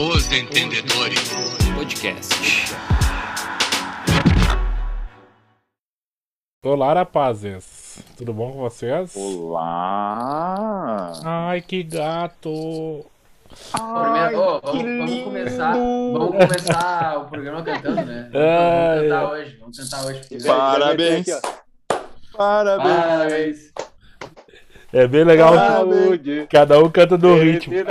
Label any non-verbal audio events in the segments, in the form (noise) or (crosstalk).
Os Entendedores Podcast. Olá, rapazes. Tudo bom com vocês? Olá! Ai, que gato. Primeiro, ô, vamos, vamos começar, vamos começar o programa cantando, né? Ai, Vamos cantar ai. hoje, vamos cantar hoje. Parabéns! Parabéns! Parabéns! É bem legal. Saúde! Cada um canta do ritmo. (laughs)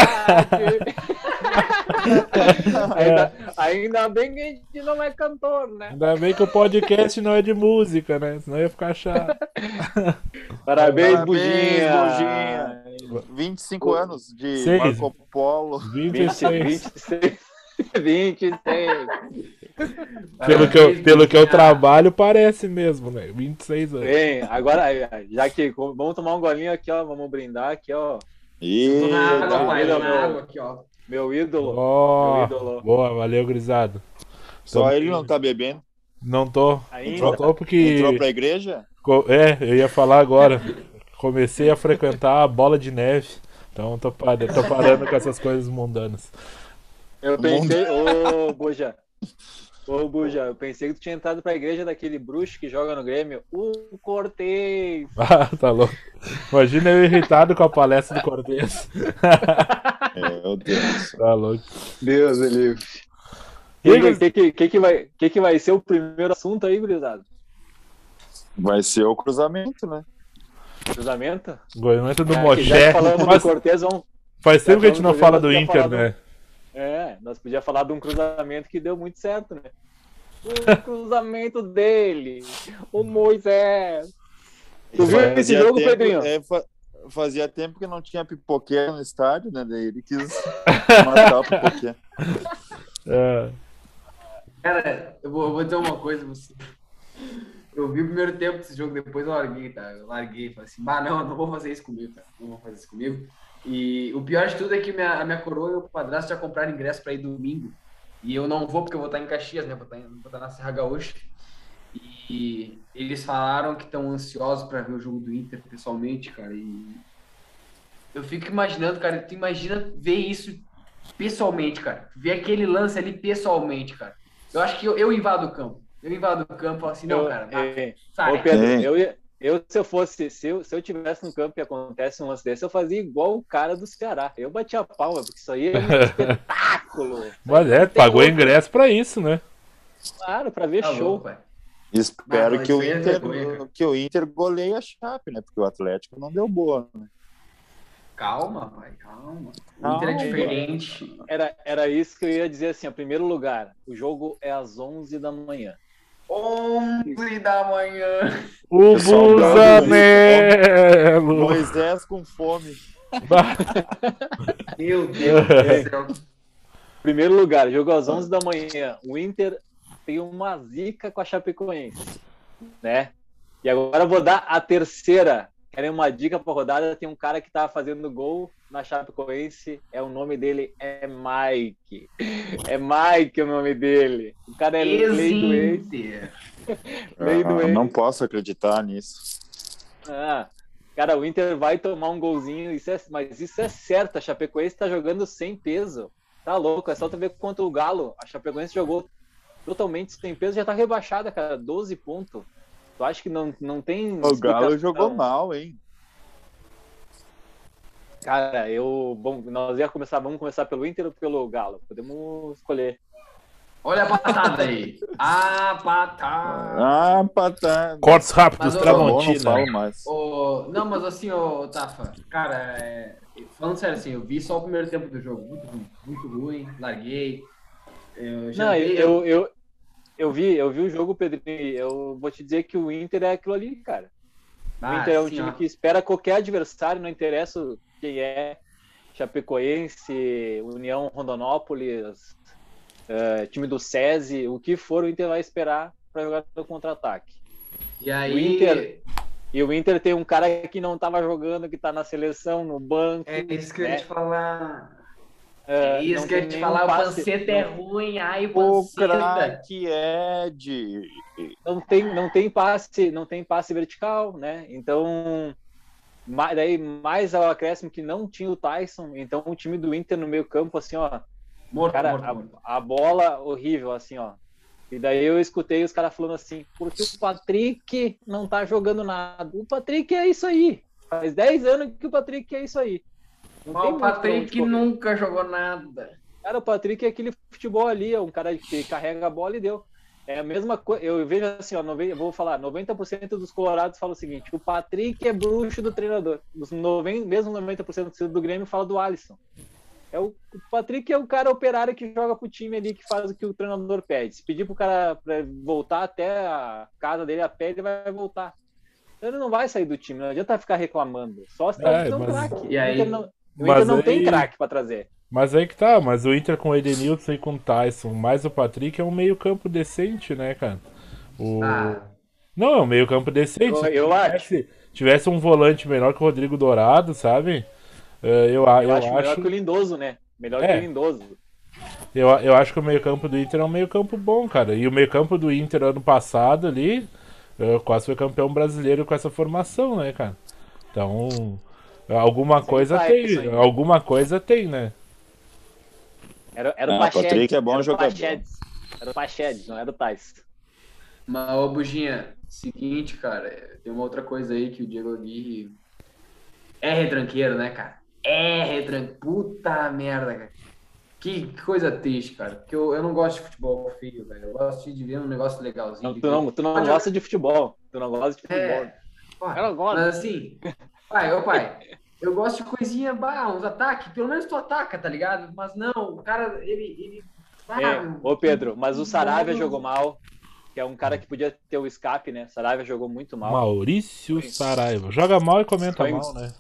ainda, ainda bem que a gente não é cantor, né? Ainda bem que o podcast não é de música, né? Senão ia ficar chato. (laughs) Parabéns, Parabéns, Buginha. 25 anos de Seis. Marco Polo. 26. 26. 26. Pelo que, eu, pelo que eu trabalho, parece mesmo, né? 26 anos. Bem, agora, já que vamos tomar um golinho aqui, ó. Vamos brindar aqui, ó. Pai, água aqui, ó. Meu ídolo. Meu Ó, ídolo. boa, valeu, grisado. só ele não tá bebendo. Não tô. Ainda. Não tô porque. Entrou pra igreja? É, eu ia falar agora. Comecei a frequentar a bola de neve. Então tô, par- tô parando com essas coisas mundanas. Eu pensei, ô Buja. Ô Buja, eu pensei que tu tinha entrado pra igreja daquele bruxo que joga no Grêmio. O Cortez. (laughs) Ah, tá louco. Imagina eu irritado com a palestra do Cortez. Meu Deus. (laughs) Tá louco. Deus, ele. E O que, que, que, que, vai, que, que vai ser o primeiro assunto aí, gurizada? Vai ser o cruzamento, né? Cruzamento? Goiânia do É, Moché. já falamos Faz, do Cortez, vamos. faz tempo que a gente não fala do Inter, né? É, nós podíamos falar de um cruzamento que deu muito certo, né? O (laughs) cruzamento dele, o Moisés. Tu viu esse Fazia jogo, tempo- Pedrinho? é, fa- fazia tempo que não tinha pipoqueiro no estádio, né? Daí ele quis (laughs) matar o pipoqueiro. É. Cara, eu vou, eu vou dizer uma coisa pra você. Eu vi o primeiro tempo desse jogo, depois eu larguei, tá? Eu larguei, falei assim, bah, não, não vou fazer isso comigo, cara. Não vou fazer isso comigo. E o pior de tudo é que minha, a minha coroa e o padrasto já compraram ingresso pra ir domingo. E eu não vou porque eu vou estar em Caxias, né? Vou estar, em- vou estar na Serra Gaúcha. E eles falaram que estão ansiosos pra ver o jogo do Inter pessoalmente, cara. E eu fico imaginando, cara, tu imagina ver isso pessoalmente, cara. Ver aquele lance ali pessoalmente, cara. Eu acho que eu, eu invado o campo. Eu invado o campo e falo assim, não, cara, vai, é, sai. Ô, Pedro, É. eu, ia- eu, se eu fosse, se eu, se eu tivesse no campo e acontece um lance desse, eu fazia igual o cara do Ceará. Eu batia a palma, porque isso aí é um (laughs) espetáculo. Mas é, pagou ingresso pra isso, né? Claro, pra ver Tá show. louco, pai. Espero Mas que, o é Inter, vergonha, que o Inter goleie a Chape, né? Porque o Atlético não deu boa. Né? Calma, pai, calma. O Calma. Inter é diferente. Era, era isso que eu ia dizer assim, ó, primeiro lugar, o jogo é às 11 da manhã. 11 da manhã. O Busanelo! Moisés com fome. (laughs) Meu Deus do (laughs) céu. Primeiro lugar, jogo às 11 da manhã. O Inter tem uma zica com a Chapecoense, né? E agora eu vou dar a terceira. Querem uma dica para rodada? Tem um cara que tá fazendo gol na Chapecoense. É o nome dele é Mike. É Mike o nome dele. O cara é lei do ex. Lei do Ah, ex. não posso acreditar nisso. Ah, cara, o Inter vai tomar um golzinho, isso é- mas isso é certo. A Chapecoense tá jogando sem peso. Tá louco, é só tu ver quanto o Galo. A Chapecoense jogou totalmente sem peso, já tá rebaixada, cara, 12 pontos. Tu acha que não, não tem. O Galo jogou mal, hein? Cara, eu. Bom, nós ia começar, vamos começar pelo Inter ou pelo Galo? Podemos escolher. Olha a patada aí. A patada. Ah, patá. Cortes rápidos, bom, não Tramontina. falo mais. Não, mas assim, ô, Tafa, cara, é, falando sério, assim, eu vi só o primeiro tempo do jogo. Muito ruim, muito ruim, larguei. Eu já Não, vi- eu, eu, eu vi, eu vi o jogo, Pedrinho. Eu vou te dizer que o Inter é aquilo ali, cara. O Ah, Inter é um sim, time ó. que espera qualquer adversário, não interessa quem é. Chapecoense, União Rondonópolis, eh, time do SESI, o que for, o Inter vai esperar para jogar no contra-ataque. E aí, O Inter- E o Inter tem um cara que não estava jogando, que está na seleção, no banco. é isso que eu ia né? te falar. eh, É isso que eu ia te falar, o passe- Panceta é ruim, ai, o O Panceta. craque Ed. não tem, não tem passe, não tem passe vertical, né? Então, ma- daí mais ao acréscimo que não tinha o Tyson, então o time do Inter no meio campo assim, ó, Morto, Cara, morto, a, morto. a bola horrível, assim, ó. E daí eu escutei os caras falando assim, porque o Patrick não tá jogando nada. O Patrick é isso aí. Faz 10 anos que o Patrick é isso aí. Não o Patrick nunca jogou nada. Cara, o Patrick é aquele futebol ali, é um cara que carrega a bola e deu. É a mesma coisa, eu vejo assim, ó, nove- eu vou falar, 90% dos colorados falam o seguinte, o Patrick é bruxo do treinador. Os 90, mesmo 90% do Grêmio fala do Alisson. É o, o Patrick é o cara operário que joga pro time ali, que faz o que o treinador pede. Se pedir pro cara pra voltar até a casa dele a pé, ele vai voltar. Ele não vai sair do time, não adianta ficar reclamando. Só se É, trazer um mas- craque. E O aí? Inter não, o Mas Inter não tem aí- craque pra trazer. Mas aí que tá, mas o Inter com o Edenilson e com o Tyson, mais o Patrick é um meio campo decente, né, cara? O... Ah, Não, é um meio campo decente. Eu- Se eu tivesse, tivesse um volante melhor que o Rodrigo Dourado, sabe? Eh, Eu, eu, Eu, acho, acho, melhor que o Lindoso, né? Melhor É. que o Lindoso. eu, eu acho que o meio campo do Inter é um meio campo bom, cara. E o meio campo do Inter ano passado ali, eh, quase foi campeão brasileiro com essa formação, né, cara? Então, alguma coisa vai, tem, alguma coisa tem, né? Era, era o Ah, o Pachedes. Patrick é bom era o jogador. Pachedes. Era o Pachedes, não era o Tais. mas, ô Buginha, seguinte, cara, tem uma outra coisa aí que o Diego Aguirre é retranqueiro, né, cara? É retranqueiro. Puta merda, cara. Que, que coisa triste, cara. Porque eu, eu não gosto de futebol feio, velho. Eu gosto de ver um negócio legalzinho. Não, tu não, tu não gosta de futebol. Tu não gosta de futebol. É. Pô, Eu não gosto. Mas assim, pai, ô pai, eu gosto de coisinha, bah, uns ataques, pelo menos tu ataca, tá ligado? Mas não, o cara, ele. ele ah, É, ô Pedro, mas o Saravia não- jogou mal. Que é um cara que podia ter o escape, né? Saravia jogou muito mal. Maurício Saraiva. Joga mal e comenta Foi- mal, né?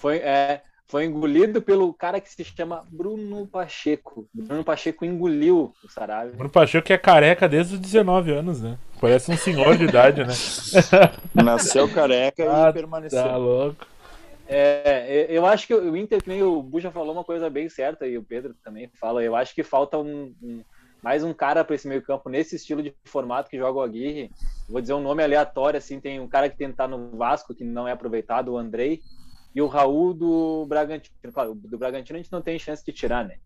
Foi, é, foi engolido pelo cara que se chama Bruno Pacheco. Bruno Pacheco engoliu o Saravia. Bruno Pacheco que é careca desde os 19 anos, né? Parece um senhor de idade, né? (laughs) Nasceu careca Ah, e permaneceu. Tá louco. É, eu acho que o Inter, nem o Buja falou uma coisa bem certa, e o Pedro também fala, eu acho que falta um, um- mais um cara para esse meio campo, nesse estilo de formato que joga o Aguirre. Vou dizer um nome aleatório, assim, tem um cara que tentar no Vasco, que não é aproveitado, o Andrei, e o Raul do Bragantino. Claro, do Bragantino a gente não tem chance de tirar, né?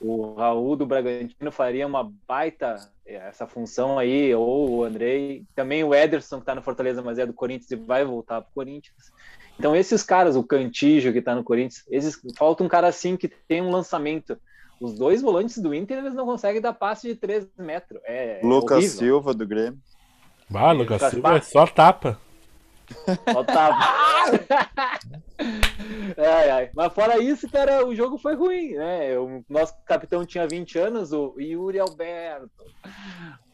O Raul do Bragantino faria uma baita eh, essa função aí, ou o Andrei, também o Ederson, que tá no Fortaleza, mas é do Corinthians e vai voltar pro Corinthians. Então, esses caras, o Cantijo que tá no Corinthians, esses, falta um cara assim que tem um lançamento. Os dois volantes do Inter, eles não conseguem dar passe de 3 metros. É, Lucas horrível. Silva do Grêmio. Bah, Lucas Lucas Silva é só tapa. Só tava. (laughs) ai, ai. Mas fora isso, cara, o jogo foi ruim, né? O nosso capitão tinha 20 anos, o Yuri Alberto.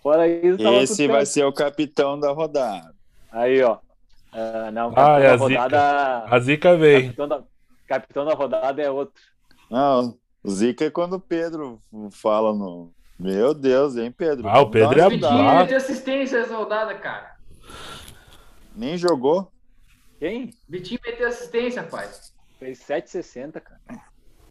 Fora isso, Esse vai certo. ser o capitão da rodada. Aí, ó. Ah, não, Ah, capitão é da a zica. rodada. A zica vem. Capitão da, capitão da rodada é outro. Não, o Zica é quando o Pedro fala no. Meu Deus, hein, Pedro? Ah, o Pedro é a- Ah. meteu assistência essa rodada, cara. Nem jogou. Quem? Vitinho meteu assistência, pai. Fez 7,60, cara.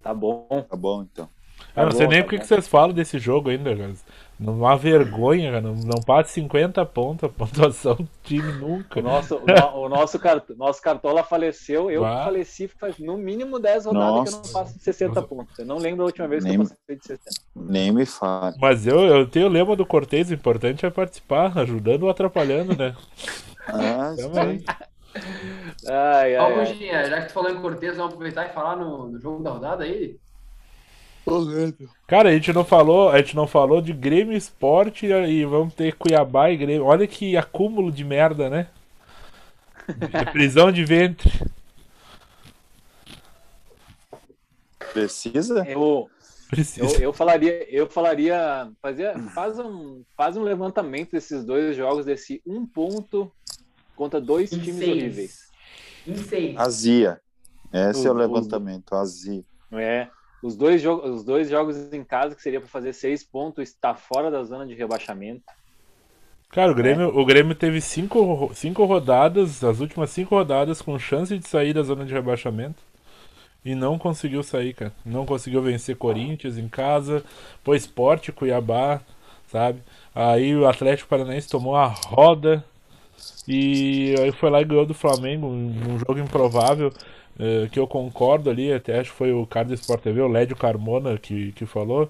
Tá bom. Tá bom, então. Eu não Tá sei bom, nem tá por que bom. que vocês falam desse jogo ainda, cara. Não uma vergonha, cara. Não, não passa 50 pontos a pontuação do time nunca. O nosso, o, o nosso, cart, nosso Cartola faleceu. Eu faleci faz no mínimo 10 rodadas que eu não Nossa. passo de 60 pontos. Eu não lembro a última vez que Nem- eu passei de 60. Nem me fale. Mas eu, eu tenho o lema do Cortez, o importante é participar, ajudando ou atrapalhando, né? Ah, Também. Ai, Ó, ai, ai. Buginha, já que tu falou em Cortez, vamos aproveitar e falar no, no jogo da rodada aí? Cara, a gente não falou, a gente não falou de Grêmio Esporte e vamos ter Cuiabá e Grêmio. Olha que acúmulo de merda, né? De (laughs) prisão de ventre. Precisa? Eu, eu, Precisa. eu falaria, eu falaria, fazia, faz, um, faz um levantamento desses dois jogos, desse um ponto contra dois Em times seis. horríveis. Em seis. Azia. Esse é o levantamento, azia. É, os dois, os dois jogos em casa, que seria para fazer seis pontos, está fora da zona de rebaixamento. Cara, o Grêmio, o Grêmio teve cinco, cinco rodadas, as últimas cinco rodadas, com chance de sair da zona de rebaixamento. E não conseguiu sair, cara. Não conseguiu vencer Corinthians em casa. Pô, Esporte, Cuiabá, sabe? Aí o Atlético Paranaense tomou a roda. E aí foi lá e ganhou do Flamengo, um jogo improvável. Eh, que eu concordo ali, até acho que foi o cara do Sport TV, o Lédio Carmona, que, que falou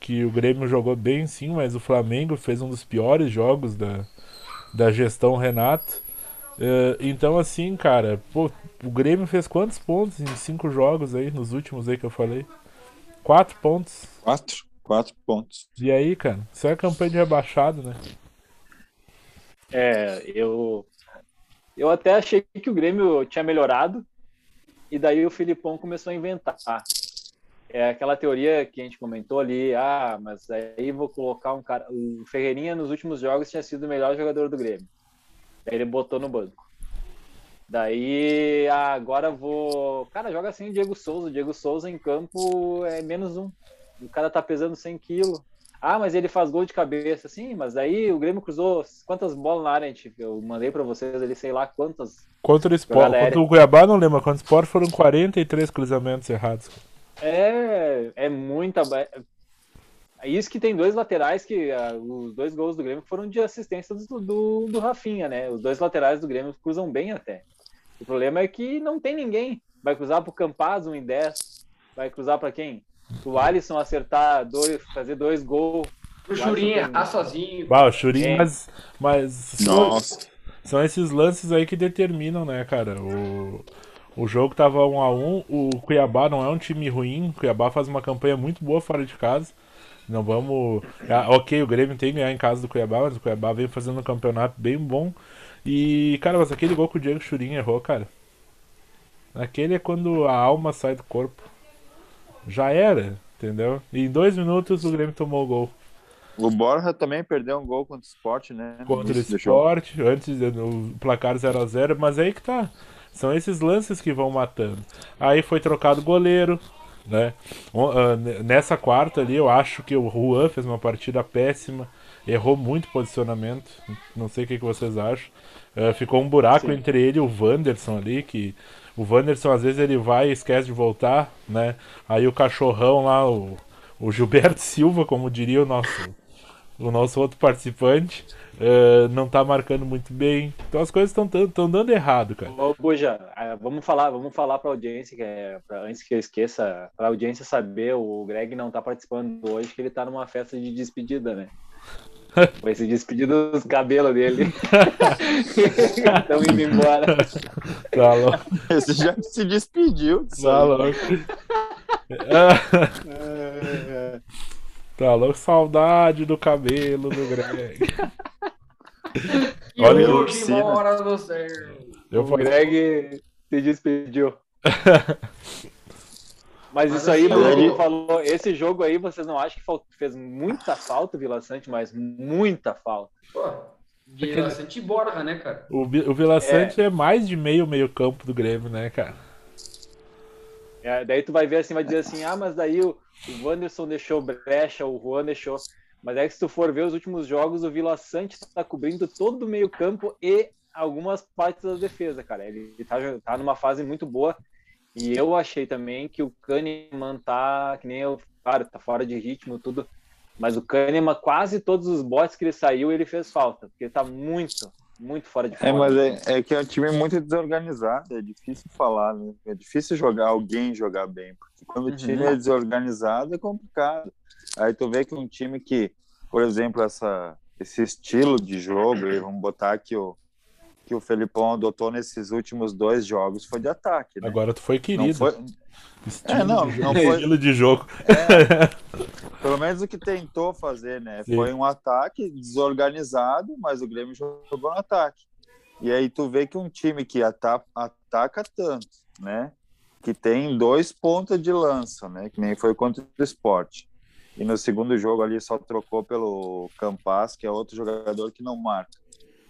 que o Grêmio jogou bem sim, mas o Flamengo fez um dos piores jogos da, da gestão Renato. Eh, então assim, cara, pô, o Grêmio fez quantos pontos em cinco jogos aí, nos últimos aí que eu falei? Quatro pontos. Quatro, quatro pontos. E aí, cara, isso é campanha de rebaixado, né? É, eu. Eu até achei que o Grêmio tinha melhorado, e daí o Filipão começou a inventar. É aquela teoria que a gente comentou ali, ah, mas aí vou colocar um cara. O Ferreirinha nos últimos jogos tinha sido o melhor jogador do Grêmio. Daí ele botou no banco. Daí ah, agora vou. Cara, joga assim o Diego Souza. O Diego Souza em campo é menos um. O cara tá pesando 100 quilos. Ah, mas ele faz gol de cabeça, sim, mas aí o Grêmio cruzou quantas bolas na área, gente? Eu mandei pra vocês ali, sei lá quantas. Contra o Sport, contra o Cuiabá, não lembro, contra o Sport foram 43 cruzamentos errados. É, é muita. É isso que tem dois laterais que ah, os dois gols do Grêmio foram de assistência do, do, do Rafinha, né? Os dois laterais do Grêmio cruzam bem até. O problema é que não tem ninguém. Vai cruzar pro Campaz, 1 em 10. Vai cruzar pra quem? O Alisson acertar dois, fazer dois gols. O Churinho errar sozinho. Bah, o Churinho, É. mas, mas são, Nossa. são esses lances aí que determinam, né, cara? O, o jogo tava 1 a 1 o Cuiabá não é um time ruim, o Cuiabá faz uma campanha muito boa fora de casa. Não vamos. Ah, ok, o Grêmio tem que ganhar em casa do Cuiabá, mas o Cuiabá vem fazendo um campeonato bem bom. E, cara, mas aquele gol que o Diego Churinho errou, cara. Aquele é quando a alma sai do corpo. Já era, entendeu? E em dois minutos o Grêmio tomou o gol. O Borja também perdeu um gol contra o Sport, né? contra o esporte, antes do placar 0 a 0 mas aí que tá. São esses lances que vão matando. Aí foi trocado o goleiro, né? Ah, Nessa quarta ali, eu acho que o Juan fez uma partida péssima, errou muito posicionamento. Não sei o que, que vocês acham. Ah, ficou um buraco Sim. entre ele e o Wanderson ali, que o Wanderson às vezes ele vai e esquece de voltar, né? Aí o cachorrão lá, o, o Gilberto Silva, como diria o nosso o nosso outro participante, eh, não tá marcando muito bem. Então as coisas estão dando errado, cara. Ô, Buja, ah, vamos falar, vamos falar para a audiência, que é, pra- antes que eu esqueça, para a audiência saber, o Greg não tá participando hoje, que ele tá numa festa de despedida, né? (laughs) Vai se despedir dos cabelos dele. (laughs) Estão indo embora. Tá louco. Esse já se despediu. Tá louco. (laughs) tá louco. Saudade do cabelo do Greg. Olha, hoje Lucina. mora no céu. Eu O Greg se despediu. Mas, Mas isso aí, assim, Bruno, falou, esse jogo aí, vocês não acham que fez muita falta o Vila Sante, mas muita falta. Pô, de bastante Borja, né, cara? o, o Vila Sante é. mais de meio, meio campo do Grêmio, né, cara? É, daí tu vai ver assim, vai dizer assim, ah, mas daí o, o Wanderson deixou brecha, o Juan deixou. Mas é que se tu for ver os últimos jogos, o Vila Sante tá cobrindo todo o meio campo e algumas partes da defesa, cara. Ele tá, jo- tá numa fase muito boa. E eu achei também que o Kahneman tá, que nem eu, claro, tá fora de ritmo, tudo. Mas o Kahneman, quase todos os botes que ele saiu, ele fez falta. Porque ele tá muito, muito fora de É, forma. mas é, é que é um time muito desorganizado, é difícil falar, né? É difícil jogar alguém jogar bem, porque quando o Uhum. time é desorganizado é complicado. Aí tu vê que um time que, por exemplo, essa, esse estilo de jogo, e vamos botar que o, que o Felipão adotou nesses últimos dois jogos foi de ataque, né? Agora tu foi Não querido. foi, Estilo, É, não, de, não foi- estilo de jogo. (laughs) pelo menos o que tentou fazer, né? Sim. Foi um ataque desorganizado, mas o Grêmio jogou no ataque. E aí tu vê que um time que ata ataca tanto, né? Que tem dois pontas de lança, né? Que nem foi contra o Sport. E no segundo jogo ali só trocou pelo Campas, que é outro jogador que não marca.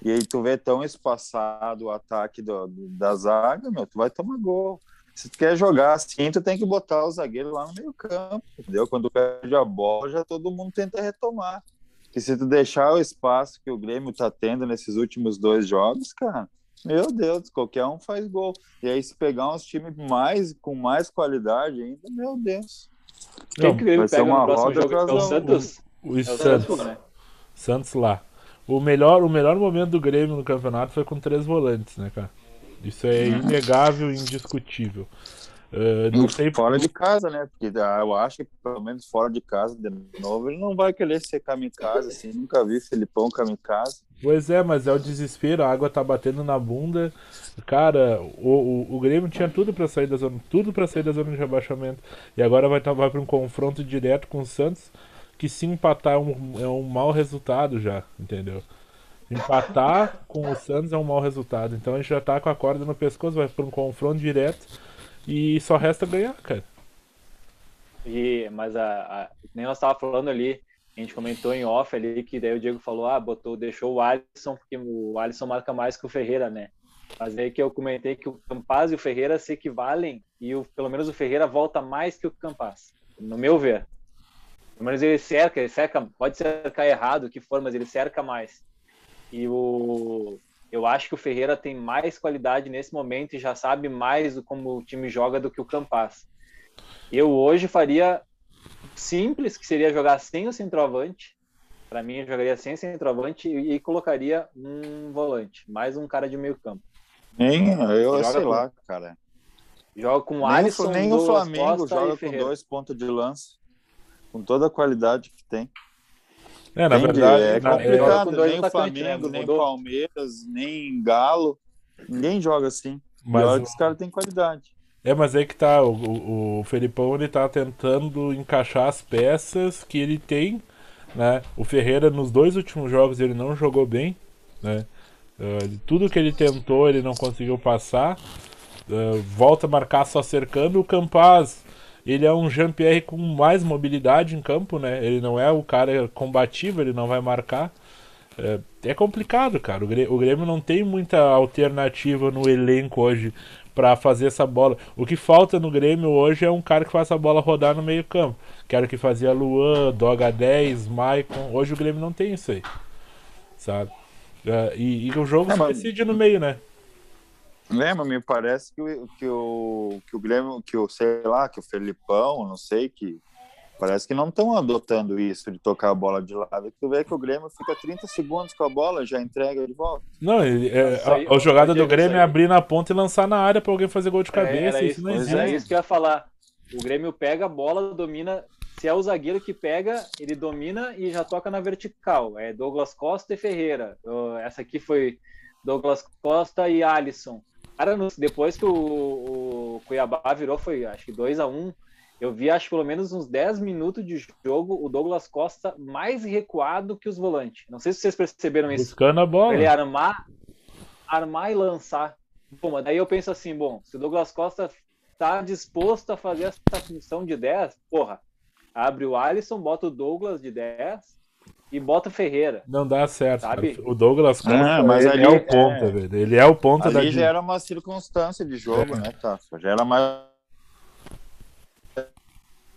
E aí tu vê tão espaçado o ataque do, da zaga, meu, tu vai tomar gol. Se tu quer jogar assim, tu tem que botar o zagueiro lá no meio campo, entendeu? Quando perde a bola, já todo mundo tenta retomar. Que se tu deixar o espaço que o Grêmio tá tendo nesses últimos dois jogos, cara, meu Deus, qualquer um faz gol. E aí se pegar uns times mais com mais qualidade ainda, meu Deus. Quem que o Grêmio vai ser pega uma no próximo roda jogo? É o Santos? O É o Santos. Santos, né? Santos lá. O melhor, o melhor momento do Grêmio no campeonato foi com três volantes, né, cara? Isso é inegável e indiscutível. Uh, não sei fora de casa, né? Porque ah, eu acho que pelo menos fora de casa, de novo, ele não vai querer ser kamikaze, assim. Nunca vi Felipão kamikaze. Pois é, mas é o desespero, a água tá batendo na bunda. Cara, o, o, o Grêmio tinha tudo pra sair da zona, tudo para sair da zona de rebaixamento. E agora vai, tá, vai para um confronto direto com o Santos, que se empatar é um, é um mau resultado já, entendeu? Empatar (laughs) com o Santos é um mau resultado. Então a gente já tá com a corda no pescoço, vai para um confronto direto e só resta ganhar, cara. E, mas a, a, nem nós estava falando ali, a gente comentou em off ali que daí o Diego falou, ah, botou, deixou o Alisson, porque o Alisson marca mais que o Ferreira, né? Mas aí que eu comentei que o Campaz e o Ferreira se equivalem e o, pelo menos o Ferreira volta mais que o Campaz, no meu ver. Pelo menos ele cerca, ele cerca, pode cercar errado, o que for, mas ele cerca mais. E o, eu acho que o Ferreira tem mais qualidade nesse momento e já sabe mais como o time joga do que o Campaz. Eu hoje faria simples, que seria jogar sem o centroavante. Para mim, eu jogaria sem centroavante e, e, colocaria um volante, mais um cara de meio campo. Nem, eu Joga sei com- lá, cara. Joga com Nem, Alisson, o, nem o Flamengo joga com dois pontos de lança. Com toda a qualidade que tem. É, na Entende? verdade, é complicado. com dois nem o né? Flamengo, nem Mudou. Palmeiras, nem Galo. Ninguém joga assim. Mas Pior o- que os caras têm qualidade. É, mas aí que tá, o, o, Felipão ele tá tentando encaixar as peças que ele tem, né? O Ferreira nos dois últimos jogos ele não jogou bem, né? Ah, tudo que ele tentou ele não conseguiu passar. Ah, volta a marcar só cercando o Campaz. Ele é um Jean-Pierre com mais mobilidade em campo, né? Ele não é o cara combativo, ele não vai marcar. É, é complicado, cara. O Grê- o Grêmio não tem muita alternativa no elenco hoje pra fazer essa bola. O que falta no Grêmio hoje é um cara que faça a bola rodar no meio-campo. Que era o que fazia Luan, Doga 10, Maicon. Hoje o Grêmio não tem isso aí. Sabe? É, e, e o jogo É, se mas- decide no meio, né? É, mas me parece que o, que o, que o Grêmio, que o, sei lá, que o Felipão, não sei, que parece que não estão adotando isso de tocar a bola de lado. Tu vê que o Grêmio fica 30 segundos com a bola, já entrega de volta. Não, ele, é, Isso aí- a, a jogada do Grêmio isso é abrir na ponta e lançar na área pra alguém fazer gol de É, cabeça. era isso, não pois existe. Era isso que eu ia falar. O Grêmio pega a bola, domina. Se é o zagueiro que pega, ele domina e já toca na vertical. É Douglas Costa e Ferreira. Essa aqui foi Douglas Costa e Alisson. Cara, depois que o, o Cuiabá virou, foi acho que 2 a 1 Eu vi, acho pelo menos uns 10 minutos de jogo, o Douglas Costa mais recuado que os volantes. Não sei se vocês perceberam isso Buscando a bola. ele armar, armar e lançar. Bom, daí eu penso assim, bom, se o Douglas Costa tá disposto a fazer essa função de 10, porra, abre o Alisson, bota o Douglas de 10 e bota o Ferreira. Não dá certo. Sabe? cara. O Douglas Costa Ah, mas ele ali- é o ponta, é. velho. Ele é o ponta da Ali já era uma circunstância de jogo, É. né, Tafa? Já era mais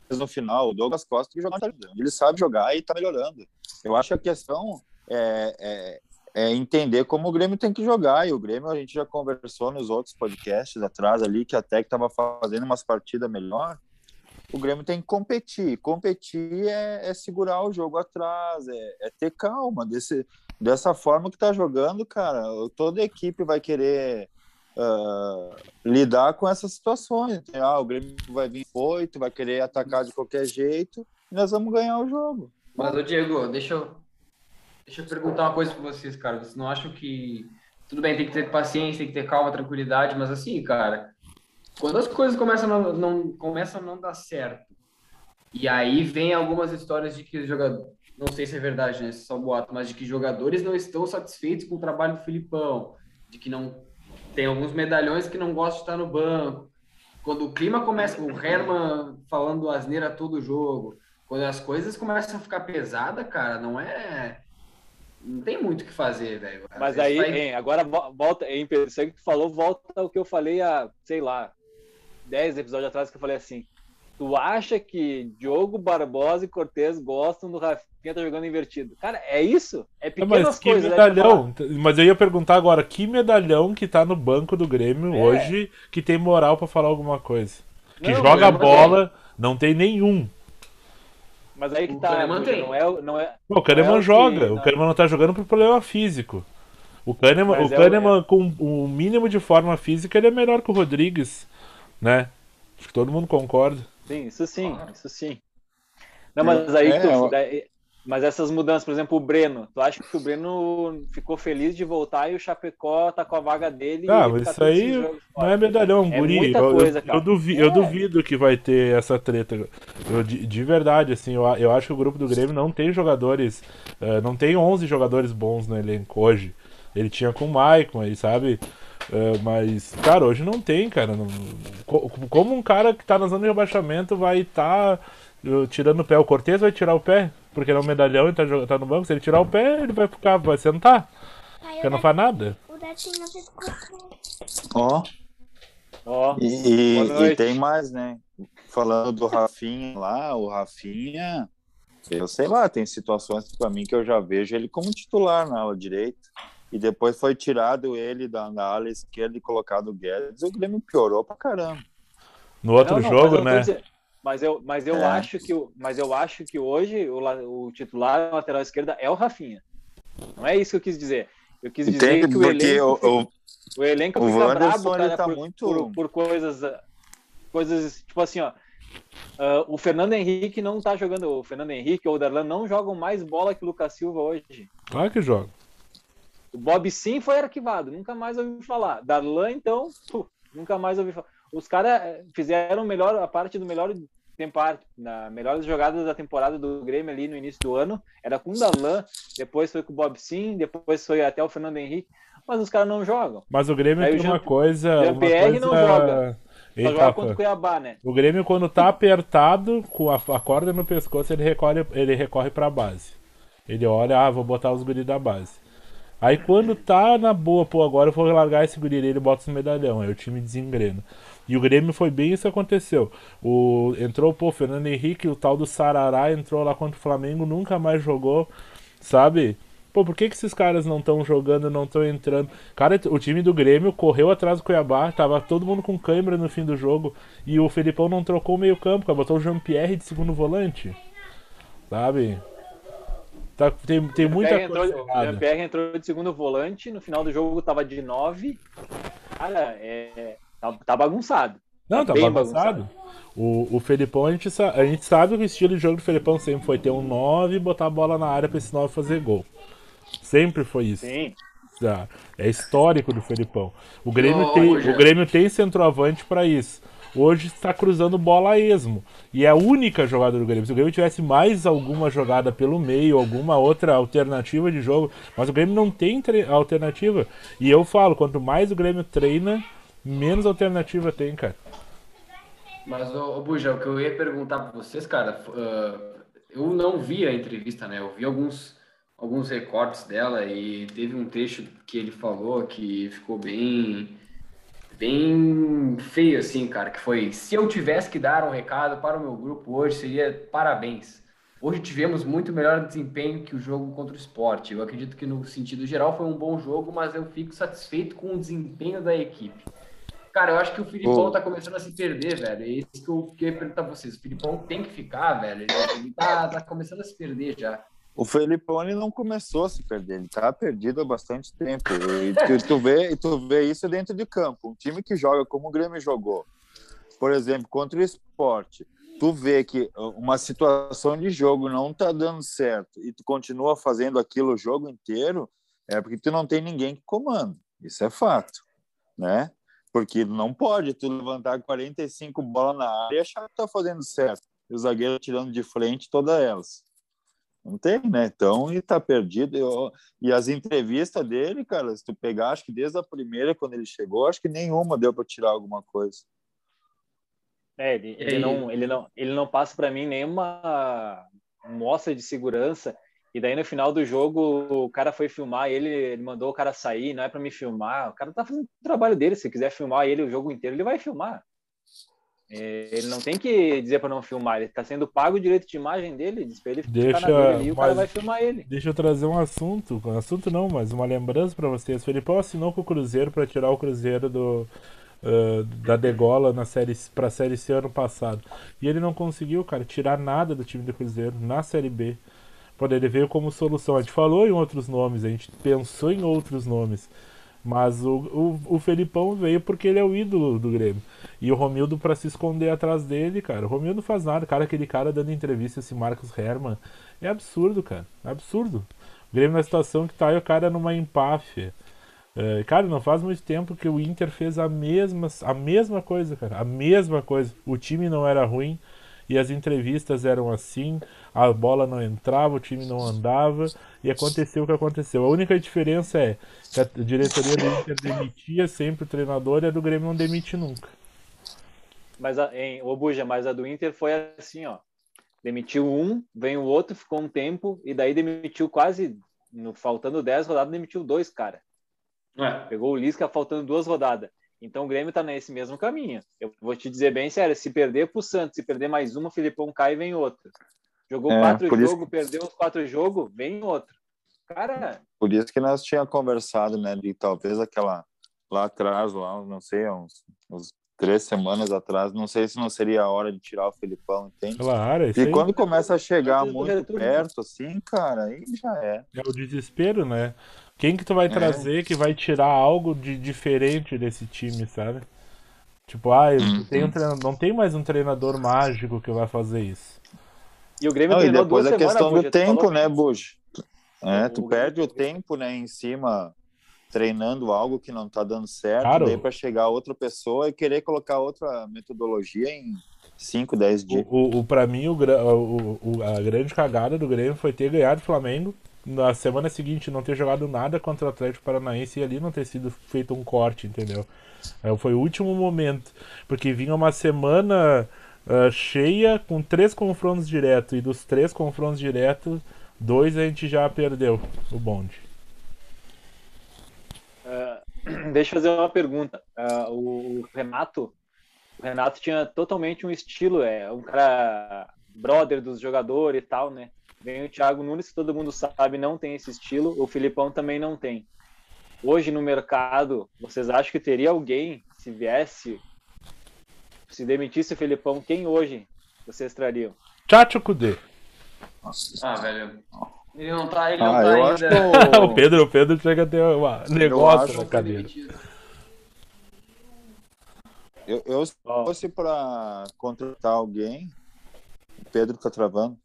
no final, o Douglas Costa que joga ele sabe jogar e tá melhorando. Eu acho que a questão é, é, é entender como o Grêmio tem que jogar, e o Grêmio a gente já conversou nos outros podcasts atrás ali, que até que tava fazendo umas partidas melhor, o Grêmio tem que competir, competir é, é segurar o jogo atrás, é, é ter calma, desse, dessa forma que tá jogando, cara, toda equipe vai querer ah, lidar com essas situações. Ah, o Grêmio vai vir oito, vai querer atacar de qualquer jeito, e nós vamos ganhar o jogo. Mas, ô Diego, deixa eu, deixa eu perguntar uma coisa pra vocês, cara. Vocês não acham que. Tudo bem, tem que ter paciência, tem que ter calma, tranquilidade, mas assim, cara, quando as coisas começam a não, não- começam a não dar certo, e aí vem algumas histórias de que os jogadores. Não sei se é verdade, né? É só boato, mas de que jogadores não estão satisfeitos com o trabalho do Filipão, de que não. Tem alguns medalhões que não gostam de estar no banco. Quando o clima começa, o Herman falando asneira todo jogo, quando as coisas começam a ficar pesada, cara, não é. Não tem muito o que fazer, velho. Mas aí, vai- hein, agora vo- volta, em isso aí que tu falou, volta ao que eu falei há, sei lá, 10 episódios atrás que eu falei assim. Tu acha que Diogo Barbosa e Cortez gostam do Rafinha tá jogando invertido? Cara, é isso? É pequenas Mas que coisas. né, fala. medalhão? Mas eu ia perguntar agora, que medalhão que tá no banco do Grêmio É. hoje que tem moral pra falar alguma coisa? Que Não, joga Grêmio bola, não tem nenhum. Mas aí que O tá, Kahneman Guja, tem. não é, não é, Pô, o Kahneman Não é o que- joga, o não. Kahneman não tá jogando por problema físico. O Kahneman, Mas o é o- Kahneman com o mínimo de forma física, ele é melhor que o Rodrigues, né? Acho que todo mundo concorda. Sim, isso sim, isso sim. Não, mas aí É, tu- eu- mas essas mudanças, por exemplo, o Breno, tu acha que o Breno ficou feliz de voltar e o Chapecó tá com a vaga dele? Ah, mas isso aí Não é medalhão, É guri. muita eu, eu- coisa, eu, cara. duvi- eu É. duvido que vai ter essa treta. Eu, de, de verdade, assim, eu, eu acho que o grupo do Grêmio não tem jogadores. eh, não tem 11 jogadores bons no elenco hoje. Ele tinha com o Maicon aí, sabe? Eh, mas, cara, hoje não tem, cara. Não- co- como um cara que tá na zona de rebaixamento vai estar tirando o pé? O Cortez vai tirar o pé? Porque ele é um medalhão e tá, tá no banco. Se ele tirar o pé, ele vai ficar, vai sentar. Porque não faz nada. o Datinho ficou Ó, Ó, e, e- e tem mais, né? Falando do Rafinha lá, o Rafinha, eu sei lá, tem situações pra mim que eu já vejo ele como titular na ala direita. E depois foi tirado ele da, da ala esquerda e colocado o Guedes, o Grêmio piorou pra caramba. No outro Não, não, mas jogo, eu tô né? dizendo- Mas eu, mas eu É. acho que o- mas eu acho que hoje o, o titular na lateral esquerda é o Rafinha. Não é isso que eu quis dizer. Eu quis dizer Entende? que o Porque elenco, o, o, o elenco o fica brabo, cara, tá por, muito- por, por coisas ah, coisas tipo assim, ó. ah, o Fernando Henrique não tá jogando. O Fernando Henrique ou o Darlan não jogam mais bola que o Lucas Silva hoje. Claro que joga. O Bob sim foi arquivado, nunca mais ouvi falar. Darlan, então, puf, nunca mais ouvi falar. Os caras fizeram melhor, a parte do melhor tempo, na melhores jogadas da temporada do Grêmio ali no início do ano, era com o Darlan, depois foi com o Bob sim, depois foi até o Fernando Henrique, mas os caras não jogam. Mas o Grêmio Aí o tem uma coisa. Uma Jean-Pierre coisa... não joga. Só Eita, joga contra o Cuiabá, né? O Grêmio, quando tá apertado, com a, a corda no pescoço, ele recorre, ele recorre pra base. Ele olha, ah, vou botar os guri da base. Aí quando tá na boa, pô, agora eu vou largar esse guri, ele bota os medalhão, aí o time desengrena. E o Grêmio foi bem isso aconteceu. O, entrou, pô, Fernando Henrique, o tal do Sarará entrou lá contra o Flamengo, nunca mais jogou, sabe? Pô, por que, que esses caras não estão jogando, não estão entrando? Cara, o time do Grêmio correu atrás do Cuiabá, tava todo mundo com câimbra no fim do jogo. E o Felipão não trocou o meio-campo, botou o Jean-Pierre de segundo volante. Sabe? Tá, tem, tem muita coisa entrou, errada. Jean-Pierre entrou de segundo volante, no final do jogo tava de 9. Cara, é, tá, tá bagunçado. Não, tá bem bagunçado. O, o Felipão, a gente, a gente sabe que o estilo de jogo do Felipão sempre foi ter um 9 e botar a bola na área pra esse 9 fazer gol. Sempre foi isso. Sim. Ah, É histórico do Felipão. O Grêmio, Ô, tem, o Grêmio tem centroavante pra isso. Hoje está cruzando bola a esmo. E é a única jogada do Grêmio. Se o Grêmio tivesse mais alguma jogada pelo meio, alguma outra alternativa de jogo. Mas o Grêmio não tem alternativa. E eu falo, quanto mais o Grêmio treina, menos alternativa tem, cara. Mas, ô, ô Buja, o que eu ia perguntar para vocês, cara, ah, eu não vi a entrevista, né? Eu vi alguns, alguns recortes dela e teve um trecho que ele falou que ficou bem, bem feio, assim, cara, que foi, se eu tivesse que dar um recado para o meu grupo hoje, seria parabéns. Hoje tivemos muito melhor desempenho que o jogo contra o esporte. Eu acredito que no sentido geral foi um bom jogo, mas eu fico satisfeito com o desempenho da equipe. Cara, eu acho que o Filipão Ô. tá começando a se perder, velho. É isso que eu queria perguntar pra vocês. O Filipão tem que ficar, velho. Ele tá, tá começando a se perder já. O Felipão ele não começou a se perder, ele tá perdido há bastante tempo. E tu, vê, tu vê isso dentro de campo. Um time que joga como o Grêmio jogou, por exemplo, contra o esporte, tu vê que uh, uma situação de jogo não tá dando certo e tu continua fazendo aquilo o jogo inteiro, é porque tu não tem ninguém que comanda. Isso é fato, né? Porque não pode tu levantar 45 bolas na área e achar que tá fazendo certo. E o zagueiro tirando de frente todas elas. Não tem, né? Então ele tá perdido. Eu- E as entrevistas dele, cara, se tu pegar, acho que desde a primeira, quando ele chegou, acho que nenhuma deu para tirar alguma coisa. É, ele, E ele não, ele, não, ele não passa para mim nenhuma mostra de segurança. E daí no final do jogo o cara foi filmar ele, ele mandou o cara sair, não é para me filmar. O cara tá fazendo o trabalho dele. Se quiser filmar ele o jogo inteiro, ele vai filmar. Ele não tem que dizer para não filmar. Ele tá sendo pago o direito de imagem dele, diz pra ele ficar Deixa- na dele ali, e o cara vai filmar ele. Deixa eu trazer um assunto, um assunto não, mas uma lembrança pra vocês. O Felipão assinou com o Cruzeiro pra tirar o Cruzeiro do ah, da degola na série para série C ano passado. E ele não conseguiu, cara, tirar nada do time do Cruzeiro na série B. Pô, ele veio como solução. A gente falou em outros nomes, a gente pensou em outros nomes. Mas o, o, o Felipão veio porque ele é o ídolo do Grêmio. E o Romildo pra se esconder atrás dele, cara. O Romildo faz nada. Cara, aquele cara dando entrevista, esse Marcos Herman. É absurdo, cara. É absurdo. O Grêmio na situação que tá e o cara numa empáfia. É, cara, não faz muito tempo que o Inter fez a mesma, a mesma coisa, cara. A mesma coisa. O time não era ruim e as entrevistas eram assim, a bola não entrava, o time não andava e aconteceu o que aconteceu. A única diferença é que a diretoria do Inter demitia sempre o treinador e a do Grêmio não demite nunca. Mas a, em Obuja, mas a do Inter foi assim, ó. Demitiu um, vem o outro, ficou um tempo e daí demitiu quase, no, faltando 10 rodadas, demitiu dois, cara. É. Pegou o Lisca faltando duas rodadas. Então o Grêmio tá nesse mesmo caminho. Eu vou te dizer bem sério, se perder pro Santos, se perder mais uma, o Filipão cai e vem outro. Jogou É, quatro por isso jogos, perdeu os quatro jogos, vem outro. Cara, Por isso que nós tínhamos conversado, né? De talvez aquela lá atrás, lá, não sei, uns, uns três semanas atrás, não sei se não seria a hora de tirar o Felipão, entende? Claro, é isso E aí quando começa a chegar Mas muito perto, assim, cara, aí já é. é o desespero, né? Quem que tu vai É. trazer que vai tirar algo de diferente desse time, sabe? Tipo, ah, Uhum. tenho um treinador, não tem mais um treinador mágico que vai fazer isso. e o Grêmio Não, e treinou depois duas a questão semanas, do Buja, tempo, né. Bush? É, tu o- perde o tempo, né, em cima, treinando algo que não tá dando certo, Claro. daí para chegar outra pessoa e querer colocar outra metodologia em 5, 10 dias. O, o, o, pra mim, o, o- a grande cagada do Grêmio foi ter ganhado o Flamengo. Na semana seguinte não ter jogado nada contra o Atlético Paranaense e ali não ter sido feito um corte, entendeu? É, foi o último momento. Porque vinha uma semana ah, cheia com três confrontos diretos. E dos três confrontos diretos, dois a gente já perdeu o bonde. Ah, (clears throat) deixa eu fazer uma pergunta. Ah, o Renato, o Renato tinha totalmente um estilo, é um cara brother dos jogadores e tal, né? Vem o Thiago Nunes, que todo mundo sabe, não tem esse estilo. O Filipão também não tem. Hoje no mercado, vocês acham que teria alguém, se viesse, se demitisse o Filipão, quem hoje vocês trariam? Tchatcho Kudê. Ah, velho. Ele não tá, ele não Ah, tá eu ainda. acho (laughs) que o o... Pedro, o Pedro chega a ter um negócio na cadeira. Eu, eu se fosse para contratar alguém, o Pedro tá travando.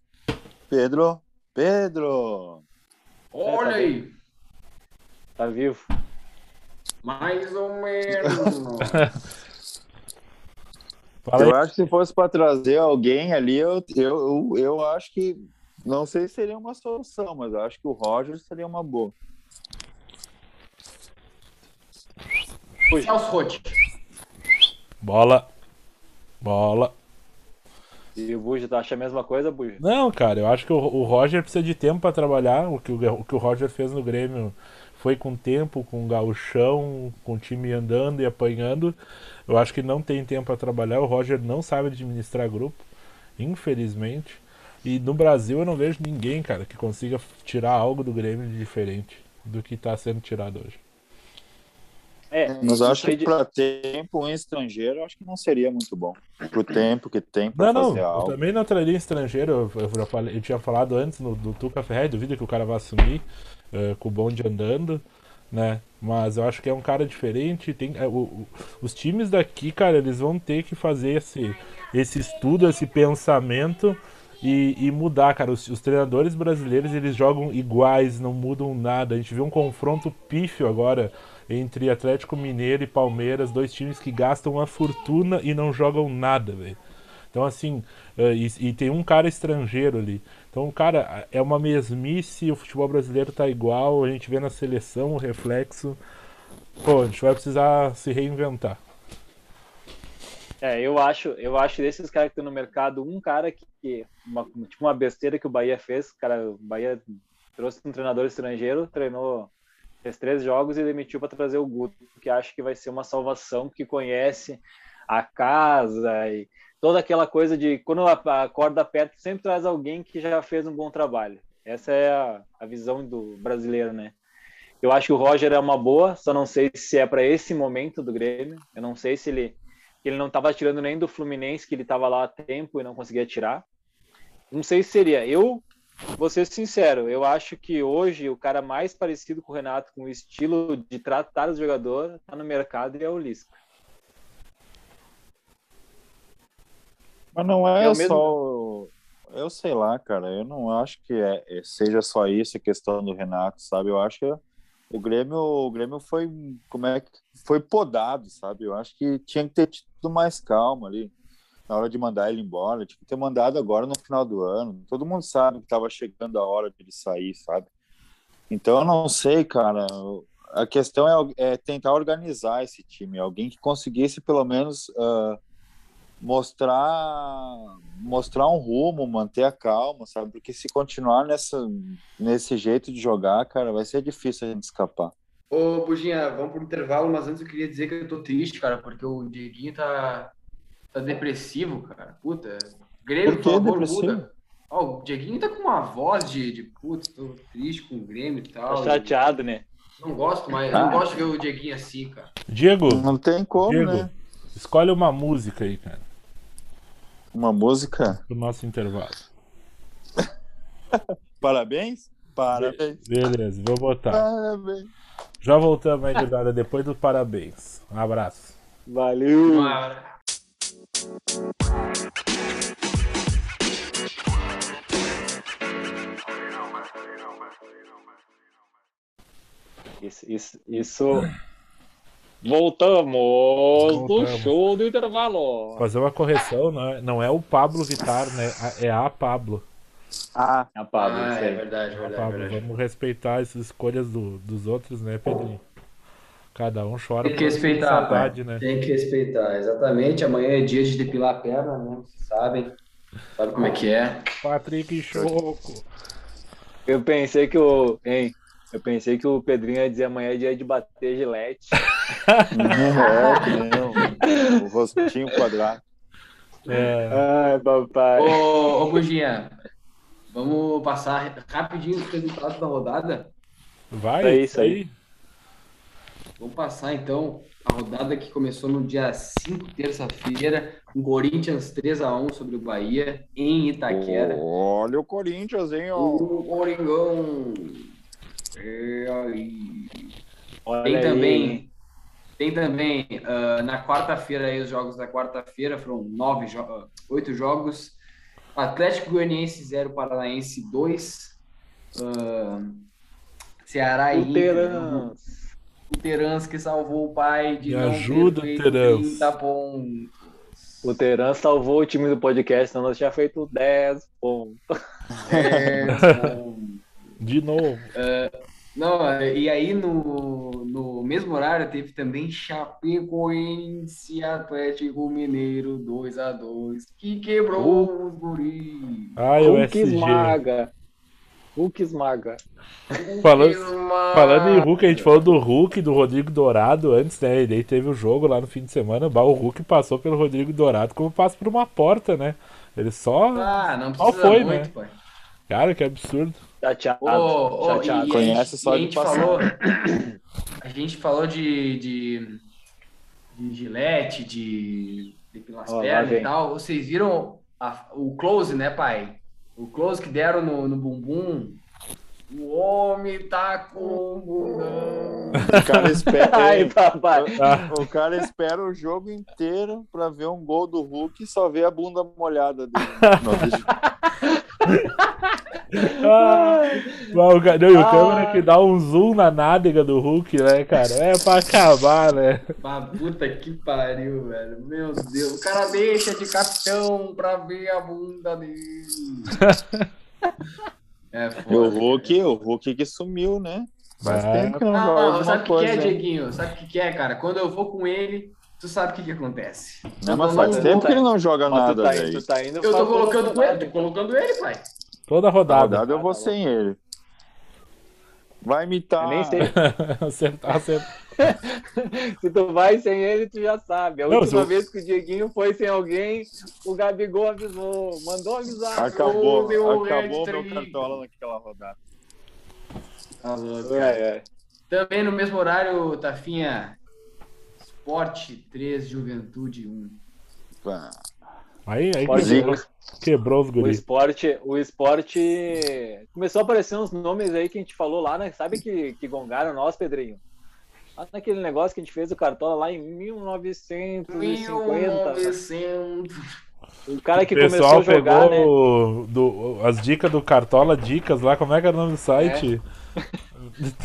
Pedro, Pedro, Olha aí. tá vivo. Mais ou (laughs) menos. Eu acho que se fosse para trazer alguém ali, eu, eu, eu, eu acho que não sei se seria uma solução, mas eu acho que o Roger seria uma boa. Celso Rotti. Bola. Bola. E o Buja, tu acha a mesma coisa, Buja? Não, cara, eu acho que o, Roger precisa de tempo pra trabalhar. O que o, o que o Roger fez no Grêmio foi com tempo, com gauchão, com o time andando e apanhando. Eu acho que não tem tempo pra trabalhar. O Roger não sabe administrar grupo, infelizmente. E no Brasil eu não vejo ninguém, cara, que consiga tirar algo do Grêmio de diferente do que tá sendo tirado hoje. É, Mas eu isso acho que de- para tempo um estrangeiro, eu acho que não seria muito bom. Pro tempo que tem para Não, não, fazer eu algo. também não traria estrangeiro. Eu, eu já falei, eu tinha falado antes no, do Tuca Ferreira, duvido que o cara vá assumir eh, com o bonde andando, né? Mas eu acho que é um cara diferente. Tem, é, o- o- os times daqui, cara, eles vão ter que fazer esse, esse estudo, esse pensamento e, e mudar, cara. Os, os treinadores brasileiros, eles jogam iguais, não mudam nada. A gente viu um confronto pífio agora entre Atlético Mineiro e Palmeiras, dois times que gastam uma fortuna e não jogam nada, velho. Então, assim, eh, e, e tem um cara estrangeiro ali. Então, cara, é uma mesmice, o futebol brasileiro tá igual, a gente vê na seleção o reflexo. Pô, a gente vai precisar se reinventar. É, eu acho, eu acho desses caras que estão no mercado, um cara que, que uma, tipo uma besteira que o Bahia fez, cara, o Bahia trouxe um treinador estrangeiro, treinou, fez três jogos e demitiu para trazer o Guto, que acho que vai ser uma salvação, que conhece a casa e toda aquela coisa de quando a corda aperta, sempre traz alguém que já fez um bom trabalho. Essa é a, a visão do brasileiro, né? Eu acho que o Roger é uma boa, só não sei se é para esse momento do Grêmio. Eu não sei se ele ele não estava tirando nem do Fluminense, que ele estava lá há tempo e não conseguia tirar. Não sei se seria. Eu vou ser sincero, eu acho que hoje o cara mais parecido com o Renato, com o estilo de tratar os jogadores, tá no mercado e é o Lisca. Mas não é, É o mesmo- só. Eu sei lá, cara. Eu não acho que é, é- seja só isso a questão do Renato, sabe? Eu acho que o Grêmio, o Grêmio foi como é que foi podado, sabe? Eu acho que tinha que ter tido mais calma ali na hora de mandar ele embora. Tinha que ter mandado agora no final do ano. Todo mundo sabe que estava chegando a hora de ele sair, sabe? Então eu não sei, cara. A questão é, é tentar organizar esse time, alguém que conseguisse pelo menos ah, mostrar mostrar um rumo, manter a calma, sabe? Porque se continuar nessa nesse jeito de jogar, cara, vai ser difícil a gente escapar. Ô, Buginha, vamos pro intervalo, mas antes eu queria dizer que eu tô triste, cara, porque o Dieguinho tá, tá depressivo, cara. Puta, Grêmio, Por por favor, depressivo? muda. Ó, o Dieguinho tá com uma voz de, de putz, tô triste com o Grêmio e Tá tal. chateado, né? Não gosto mais, Ah. não gosto de ver o Dieguinho assim, cara. Diego, Não tem como, Diego, né? escolhe uma música aí, cara, Uma música. pro nosso intervalo. (laughs) Parabéns? Parabéns. Beleza, vou botar. Parabéns. Já voltamos aí, gurizada, depois do parabéns. Um abraço. Valeu! Uma- Isso, isso, isso. Voltamos, do show do intervalo. Fazer uma correção, não é, não é o Pablo Vittar, né? É a Pablo. Ah, A Pablo, Ah, é aí. verdade, A verdade, Pablo. verdade. Vamos respeitar as escolhas do- dos outros, né, Pedrinho? Cada um chora Tem que respeitar, saudade, né? Tem que respeitar, exatamente. Amanhã é dia de depilar a perna, né? Vocês sabem. Sabe como é que é? Patrick Choco. Eu pensei que o. Hein? Eu pensei que o Pedrinho ia dizer amanhã é dia de bater gilete. (laughs) é, que nem o, rostinho quadrado. É, Ai, papai. Ô, ô Buginha, vamos passar rapidinho os resultados da rodada. vai, É isso aí. Vamos passar então a rodada que começou no dia 5, terça-feira, com Corinthians 3x1 sobre o Bahia, em Itaquera. Olha o Corinthians, hein? ó. O Coringão. É aí. Olha Tem aí. também, tem também ah, na quarta-feira aí os jogos da quarta-feira foram nove jo ah, oito jogos. Atlético Goianiense 0, Paranaense 2. ah, Ceará e Inter. O Terans que salvou o pai de Me não ajuda, ter feito Terans. 30 pontos. O Teran salvou o time do podcast, senão nós tinha feito 10 pontos. É, bom. (laughs) De novo. Não, e aí no, no mesmo horário teve também Chapecoense Atlético Mineiro 2x2, que quebrou os guris. Ai, o Hulk SG. esmaga. Hulk esmaga. Falando-. Falando em Hulk, a gente falou do Hulk, do Rodrigo Dourado antes, né? E daí teve o jogo lá no fim de semana. O Hulk passou pelo Rodrigo Dourado como passa por uma porta, né? Ele só. Ah, não precisa foi, muito, né? pai. Cara, que absurdo. Chateado. Ô, ô, chateado. Conhece a gente, só a de gente passar. falou, a gente falou de, de, de gilete, de lá pernas e tal. Vocês viram a- o close, né, pai? O close que deram no, no bumbum. O homem tá com bundão. O cara espera. Ai, papai. O cara espera o jogo inteiro pra ver um gol do Hulk e só vê a bunda molhada dele. no (laughs) vídeo. Ah, o não, e o Ah. câmera que dá um zoom na nádega do Hulk, né, cara? É pra acabar, né? Ah, puta que pariu, velho. Meu Deus. O cara deixa de capitão pra ver a bunda dele. (laughs) É E o foda. Hulk, o Hulk que sumiu, né? Faz Ah. tempo que não Não, não, alguma sabe o que, é, né? Dieguinho? Sabe o que, que é, cara? Quando eu vou com ele, tu sabe o que, que acontece. Não, mas faz tempo que ele não joga Mas nada, tá, velho. tu tá indo Eu tô colocando toda com ele, rodada. tô colocando ele, pai. Toda rodada. verdade, eu vou tá sem ele. Vai imitar. Eu nem sei. (laughs) acertar, acertar. (laughs) Se tu vai sem ele, tu já sabe. A Não, última se vez que o Dieguinho foi sem alguém, o Gabigol avisou. Mandou avisar. Acabou, Ô, meu acabou meu cartola naquela rodada. Tá louco, É, é. Também no mesmo horário, Tafinha. Esporte 3, Juventude 1. Pá. Aí, aí quebrou, o- quebrou os O guris. esporte, o esporte começou a aparecer uns nomes aí que a gente falou lá, né? Sabe que, que gongaram nós, Pedrinho? Lá naquele negócio que a gente fez o Cartola lá em 1950. 1900. O cara que o pessoal começou a jogar, pegou né? o- do- as dicas do Cartola Dicas lá, como é que era o nome do site? (laughs)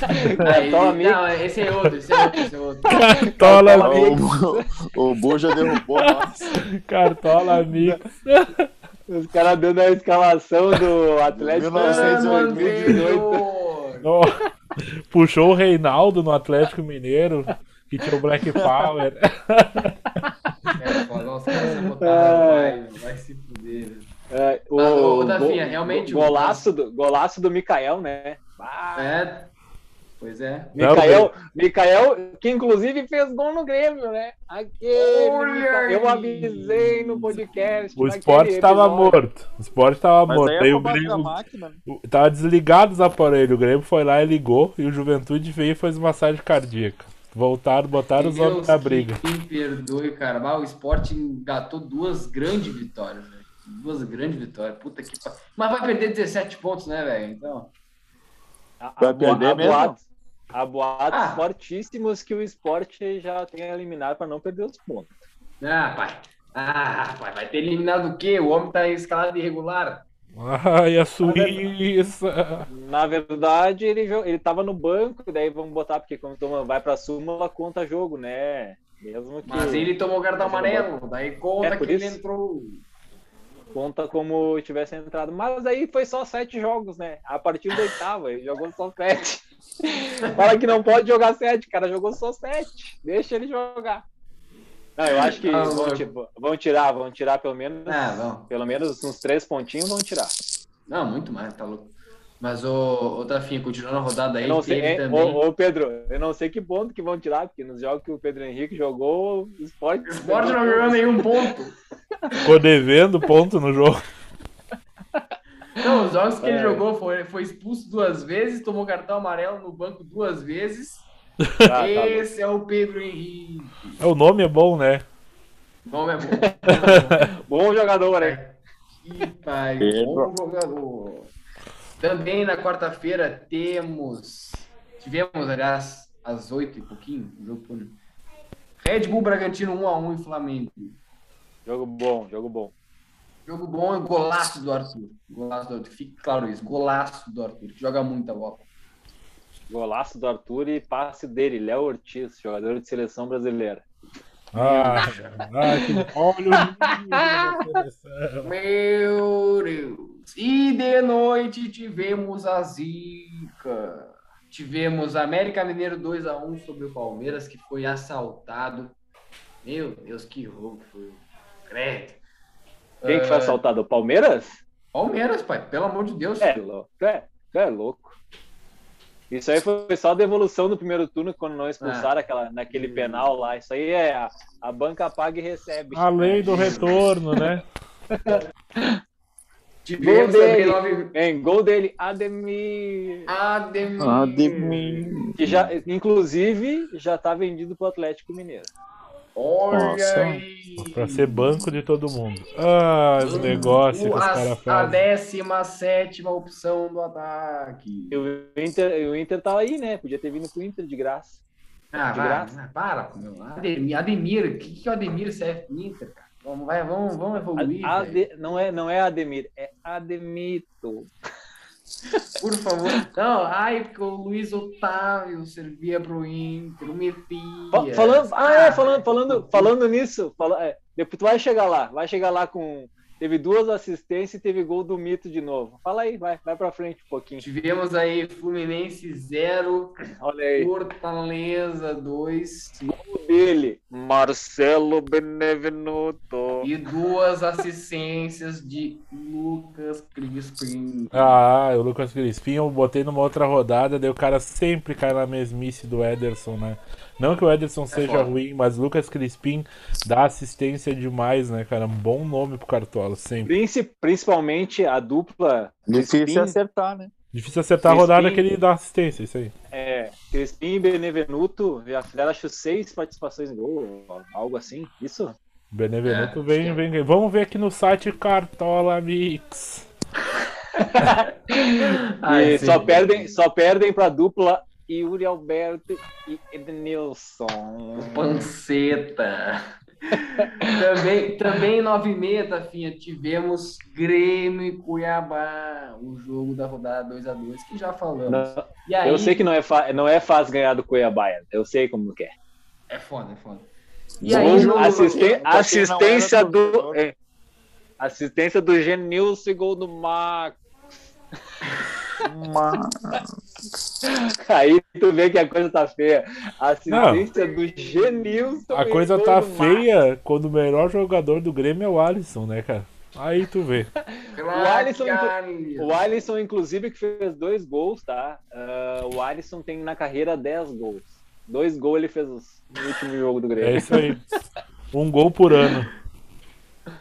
Aí, Cartola Mix. não, esse é outro, esse é outro, esse é outro. (laughs) Cartola Cartola Mix. O, o Bu já derrubou nós. Cartola Mix. Os caras dando a escalação do Atlético 1908. 2018. Ó, Puxou o Reinaldo no Atlético Mineiro, que tinha o Black Power. É, se botaram, vai, vai se fuder. né? É, o, ô, ô, Dafinha, realmente, go- o- golaço, do, golaço do Mikael, né? Ah, É, pois é. Mikael, Mikael, que inclusive fez gol no Grêmio, né? Aquele Olha eu avisei no podcast. O esporte tava episódio. morto. O esporte tava Mas morto. aí Aí é o Grêmio. máquina. o- Tava desligado os aparelhos. O Grêmio foi lá e ligou. E o Juventude veio e fez massagem cardíaca. Voltaram, botaram os homens na briga. Me perdoe, cara. Mas o esporte engatou duas grandes vitórias, velho. Duas grandes vitórias. Puta que pariu. Mas vai perder 17 pontos, né, velho? Então. Vai perder a mesmo? Há boatos Ah. fortíssimos que o esporte já tem eliminado para não perder os pontos. Ah, pai. Ah, pai, vai ter eliminado o quê? O homem tá escalado irregular. Ai, a Suíça. Na verdade, ele, ele tava no banco, daí vamos botar, porque quando toma- vai pra súmula, conta jogo, né? Mesmo que Mas ele tomou cartão ele amarelo. Daí conta É, que ele isso. entrou. Conta como tivesse entrado. Mas aí foi só sete jogos, né? A partir do oitavo, ele jogou só sete. (laughs) Fala que não pode jogar sete, cara, jogou só sete. Deixa ele jogar. Não, eu acho que Ah, vão, vão tirar, vão tirar pelo menos, Ah, não. pelo menos uns três pontinhos, vão tirar. Não, muito mais, tá louco. Mas, ô Tafinha, continuando a rodada aí, Eu não sei, teve é, também. ô, ô, Pedro, eu não sei que ponto que vão tirar, porque nos jogos que o Pedro Henrique jogou, o esporte. (laughs) O Sport não ganhou nenhum ponto. Ficou devendo ponto no jogo. Não, os jogos que ele É. jogou foi, foi expulso duas vezes, tomou cartão amarelo no banco duas vezes. (laughs) Ah, tá. Esse é o Pedro Henrique. O nome é bom, né? O nome é bom. (laughs) Bom jogador, hein? Que pai, Pedro. bom jogador. Também na quarta-feira temos. Tivemos, aliás, às oito e pouquinho. o jogo Red Bull Bragantino 1x1 em Flamengo. Jogo bom, jogo bom. Jogo bom e golaço do Arthur. Golaço do Arthur. Fique claro isso. Golaço do Arthur, que joga muita bola. Golaço do Arthur e passe dele, Léo Ortiz, jogador de seleção brasileira. Ah, ah que olha o nível da seleção. Meu Deus! E de noite tivemos a zica. Tivemos América Mineiro 2x1 sobre o Palmeiras, que foi assaltado. Meu Deus, que jogo foi. Credo. Quem que foi Ah, assaltado? O Palmeiras? Palmeiras, pai, pelo amor de Deus. É louco. É, é louco. Isso aí foi só a devolução do primeiro turno quando não expulsaram aquela, naquele Hum. penal lá. Isso aí é a, a banca paga e recebe. A lei do retorno, né? (laughs) Tivemos Gol dele. nove... Em gol dele, Ademir. Ademir. Ademir. Que já, inclusive, já tá vendido pro Atlético Mineiro. Olha Nossa. aí. Pra ser banco de todo mundo. Ah, os negócios que O- os a- caras A fazem. 17 opção do ataque. O Inter, o Inter tá aí, né? Podia ter vindo pro Inter de graça. Ah, De vai, graça. para, meu. Ademir, Ademir, o que, que o Ademir serve pro Inter, cara? Vamos, vai, vamos, vamos evoluir. Ade- não, é, não é Ademir, é Ademito. Por favor. Não, ai, porque o Luiz Otávio servia pro Inter, o Messias. Falando, ah, é, falando, falando, falando nisso, fala, é, depois tu vai chegar lá, vai chegar lá com. Teve duas assistências e teve gol do Mito de novo. Fala aí, vai, vai pra frente um pouquinho. Tivemos aí Fluminense 0, (clears throat) Olha aí. Fortaleza 2 O dele, Marcelo Benevenuto. e duas assistências de Lucas Crispim. Ah, o Lucas Crispim eu botei numa outra rodada, daí o cara sempre cai na mesmice do Ederson, né? Não que o Ederson seja foda. ruim, mas o Lucas Crispim dá assistência demais, né, cara? Um bom nome pro Cartola, sempre. Princi- Principalmente a dupla Difícil Crispim, acertar, né? Difícil acertar a Crispim. rodada que ele dá assistência, isso aí. é, Crispim e Benevenuto já fizeram acho seis participações em gol, algo assim. Isso? Benevenuto É, vem, acho vem. Vamos ver aqui no site Cartola Mix. (laughs) Ai, só perdem, só perdem pra dupla Yuri Alberto e Edenilson. Panceta. (laughs) também, também 9 e meia, Tafinha, tivemos Grêmio e Cuiabá, o jogo da rodada 2x2, que já falamos. Não, E aí, eu sei que não é, não é fácil ganhar do Cuiabá, eu sei como que é. É foda, é foda. E aí, assisten- assistência do. é, assistência do Genilson e gol do Max. (laughs) Aí tu vê que a coisa tá feia. Assistência do Genilson. A coisa tá feia quando o melhor jogador do Grêmio é o Alisson, né, cara? Aí tu vê. O Alisson. O Alisson, inclusive, que fez dois gols, tá? Ah, o Alisson tem na carreira 10 gols. Dois gols ele fez no último jogo do É Grêmio. isso aí. Um gol por ano. (laughs)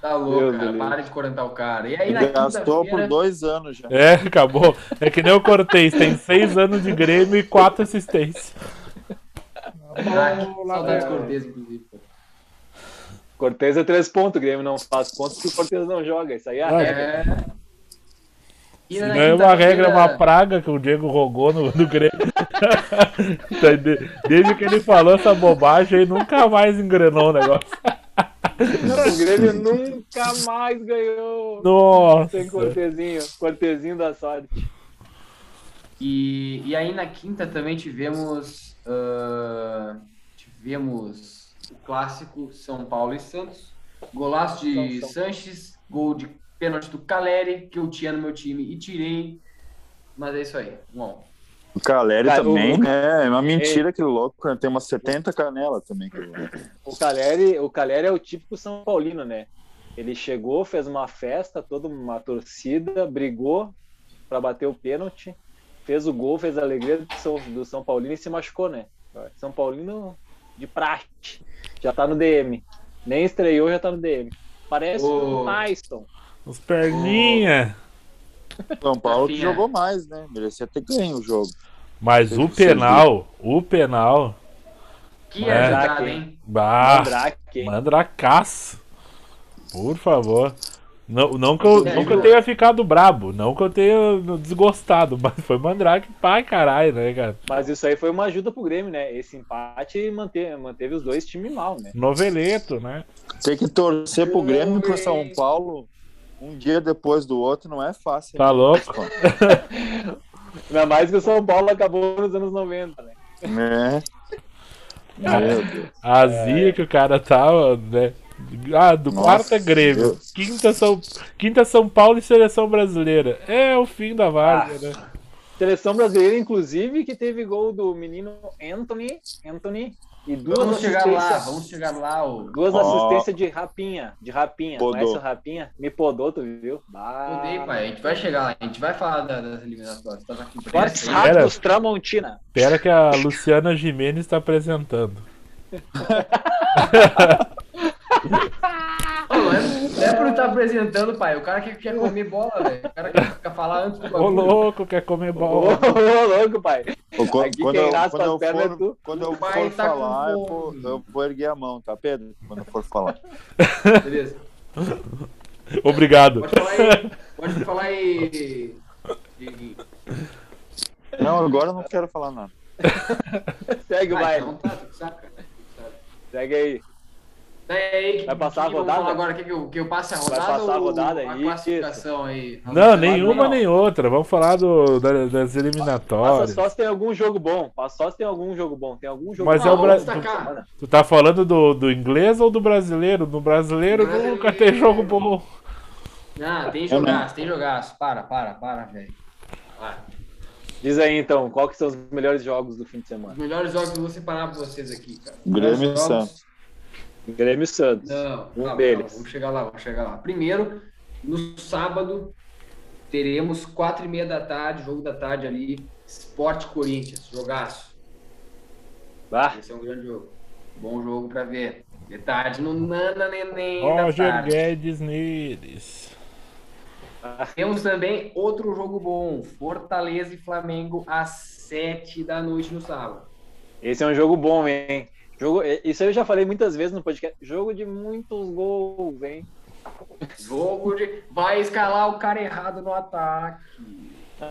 Tá louco, Meu cara. Deus. Para de correntar o cara. E aí, na Gastou por dois anos já. É, acabou. É que nem o Cortez, tem seis anos de Grêmio e quatro assistências. Ah, saudades Cortez, inclusive. Cortez é três pontos, o Grêmio não faz pontos porque o Cortez não joga. Isso aí é a Ah, regra. É... Não é uma regra, é uma praga que o Diego rogou no, no Grêmio. (laughs) Tá, de- Desde que ele falou essa bobagem, ele nunca mais engrenou o negócio. O Grêmio nunca mais ganhou. Nossa. Sem Cortezinho. Cortezinho da sorte. E, e aí na quinta também tivemos ah, tivemos o clássico São Paulo e Santos, golaço de São- São. Sanches, gol de pênalti do Caleri, que eu tinha no meu time e tirei. Mas é isso aí. Bom, O Caleri Cara, também, o- né? É uma mentira aquele louco. né? Tem umas 70 canelas também. louco. O Caleri, o Caleri é o típico São Paulino, né? Ele chegou, fez uma festa, toda uma torcida, brigou para bater o pênalti, fez o gol, fez a alegria do São, do São Paulino e se machucou, né? São Paulino de praxe. Já tá no DM. Nem estreou, já tá no DM. Parece Ô. o Tyson. Os perninha. São Paulo que jogou mais, né? Merecia ter ganho o jogo. Mas o penal, o penal. que É. ajudada, Jaque, hein? Bah, Mandrake, hein? mandracaço. Por favor. Não, não, que eu, É, não que eu João. tenha ficado brabo, não que eu tenha desgostado, mas foi mandrake pai caralho, né, cara? Mas isso aí foi uma ajuda pro Grêmio, né? Esse empate manteve, manteve os dois times mal, né? Noveleto, né? Tem que torcer pro Grêmio e pro. São Paulo um dia depois do outro não é fácil. Tá louco? (laughs) Ainda mais que o São Paulo acabou nos anos 90, né? Né? Meu Deus. A zia que o cara tava, né? Ah, do Nossa, quarto é Grêmio. Deus. Quinta São, quinta São Paulo e seleção brasileira. É o fim da várzea, né? Seleção brasileira, inclusive, que teve gol do menino Anthony, Anthony e duas Vamos chegar lá, assistências. vamos chegar lá. ô. Duas Ó. assistências de rapinha, de rapinha. Podou. Conhece o rapinha? Me podou, tu viu? Bah. Odeio, pai. A gente vai chegar lá, a gente vai falar da- das eliminatórias. Tá aqui Fortes Ratos Tramontina. Espera que a Luciana Jimenez está apresentando. (laughs) (laughs) Ô, Não é, não é por estar apresentando, pai. O cara que quer comer bola, velho. O cara quer, quer falar antes do Ô bagulho. louco, quer comer Ô, bola. ô, louco, pai. Pô, quando, Aqui quando eu, quando eu é for, tu. quando eu O pai for tá falar, eu vou, eu vou erguer a mão, tá, Pedro? Quando eu for falar. Beleza. Obrigado. Pode falar aí. Pode falar aí. Não, agora eu não quero falar nada. (laughs) Segue o Ah, baile. então tá, cara. Tu sabe. Segue aí. Daí aí, que, Vai passar que a rodada? agora? Quer que eu, que eu passe a Vai rodada passar a rodada, a isso. classificação aí? Não, Não, nenhuma não. nem outra. Vamos falar do, da- das Passa eliminatórias. só se tem algum jogo bom. Passa só se tem algum jogo bom. Tem algum jogo Mas bom. é o Bra- destacar. Tu tá falando do, do inglês ou do brasileiro? No brasileiro, Brasileiro. nunca tem jogo bom. Ah, tem jogaço, tem jogaço. Para, para, para, velho. Vai. Diz aí então, qual que são os melhores jogos do fim de Os semana? melhores jogos que eu vou separar pra vocês aqui, cara. Grêmio e Santos. Grêmio e Santos. Não, Um calma, deles. calma, vamos chegar lá, vamos chegar lá. Primeiro, no sábado, teremos quatro e meia da tarde, jogo da tarde ali, Sport Corinthians, jogaço. Ah, Esse é um grande jogo. Bom jogo pra ver. De tarde no Nana Neném Roger. Guedes neles. Temos também outro jogo bom, Fortaleza e Flamengo às sete da noite no sábado. esse é um jogo bom, hein? Jogo, isso eu já falei muitas vezes no podcast. Jogo de muitos gols, hein? Jogo de. Vai escalar o cara errado no ataque.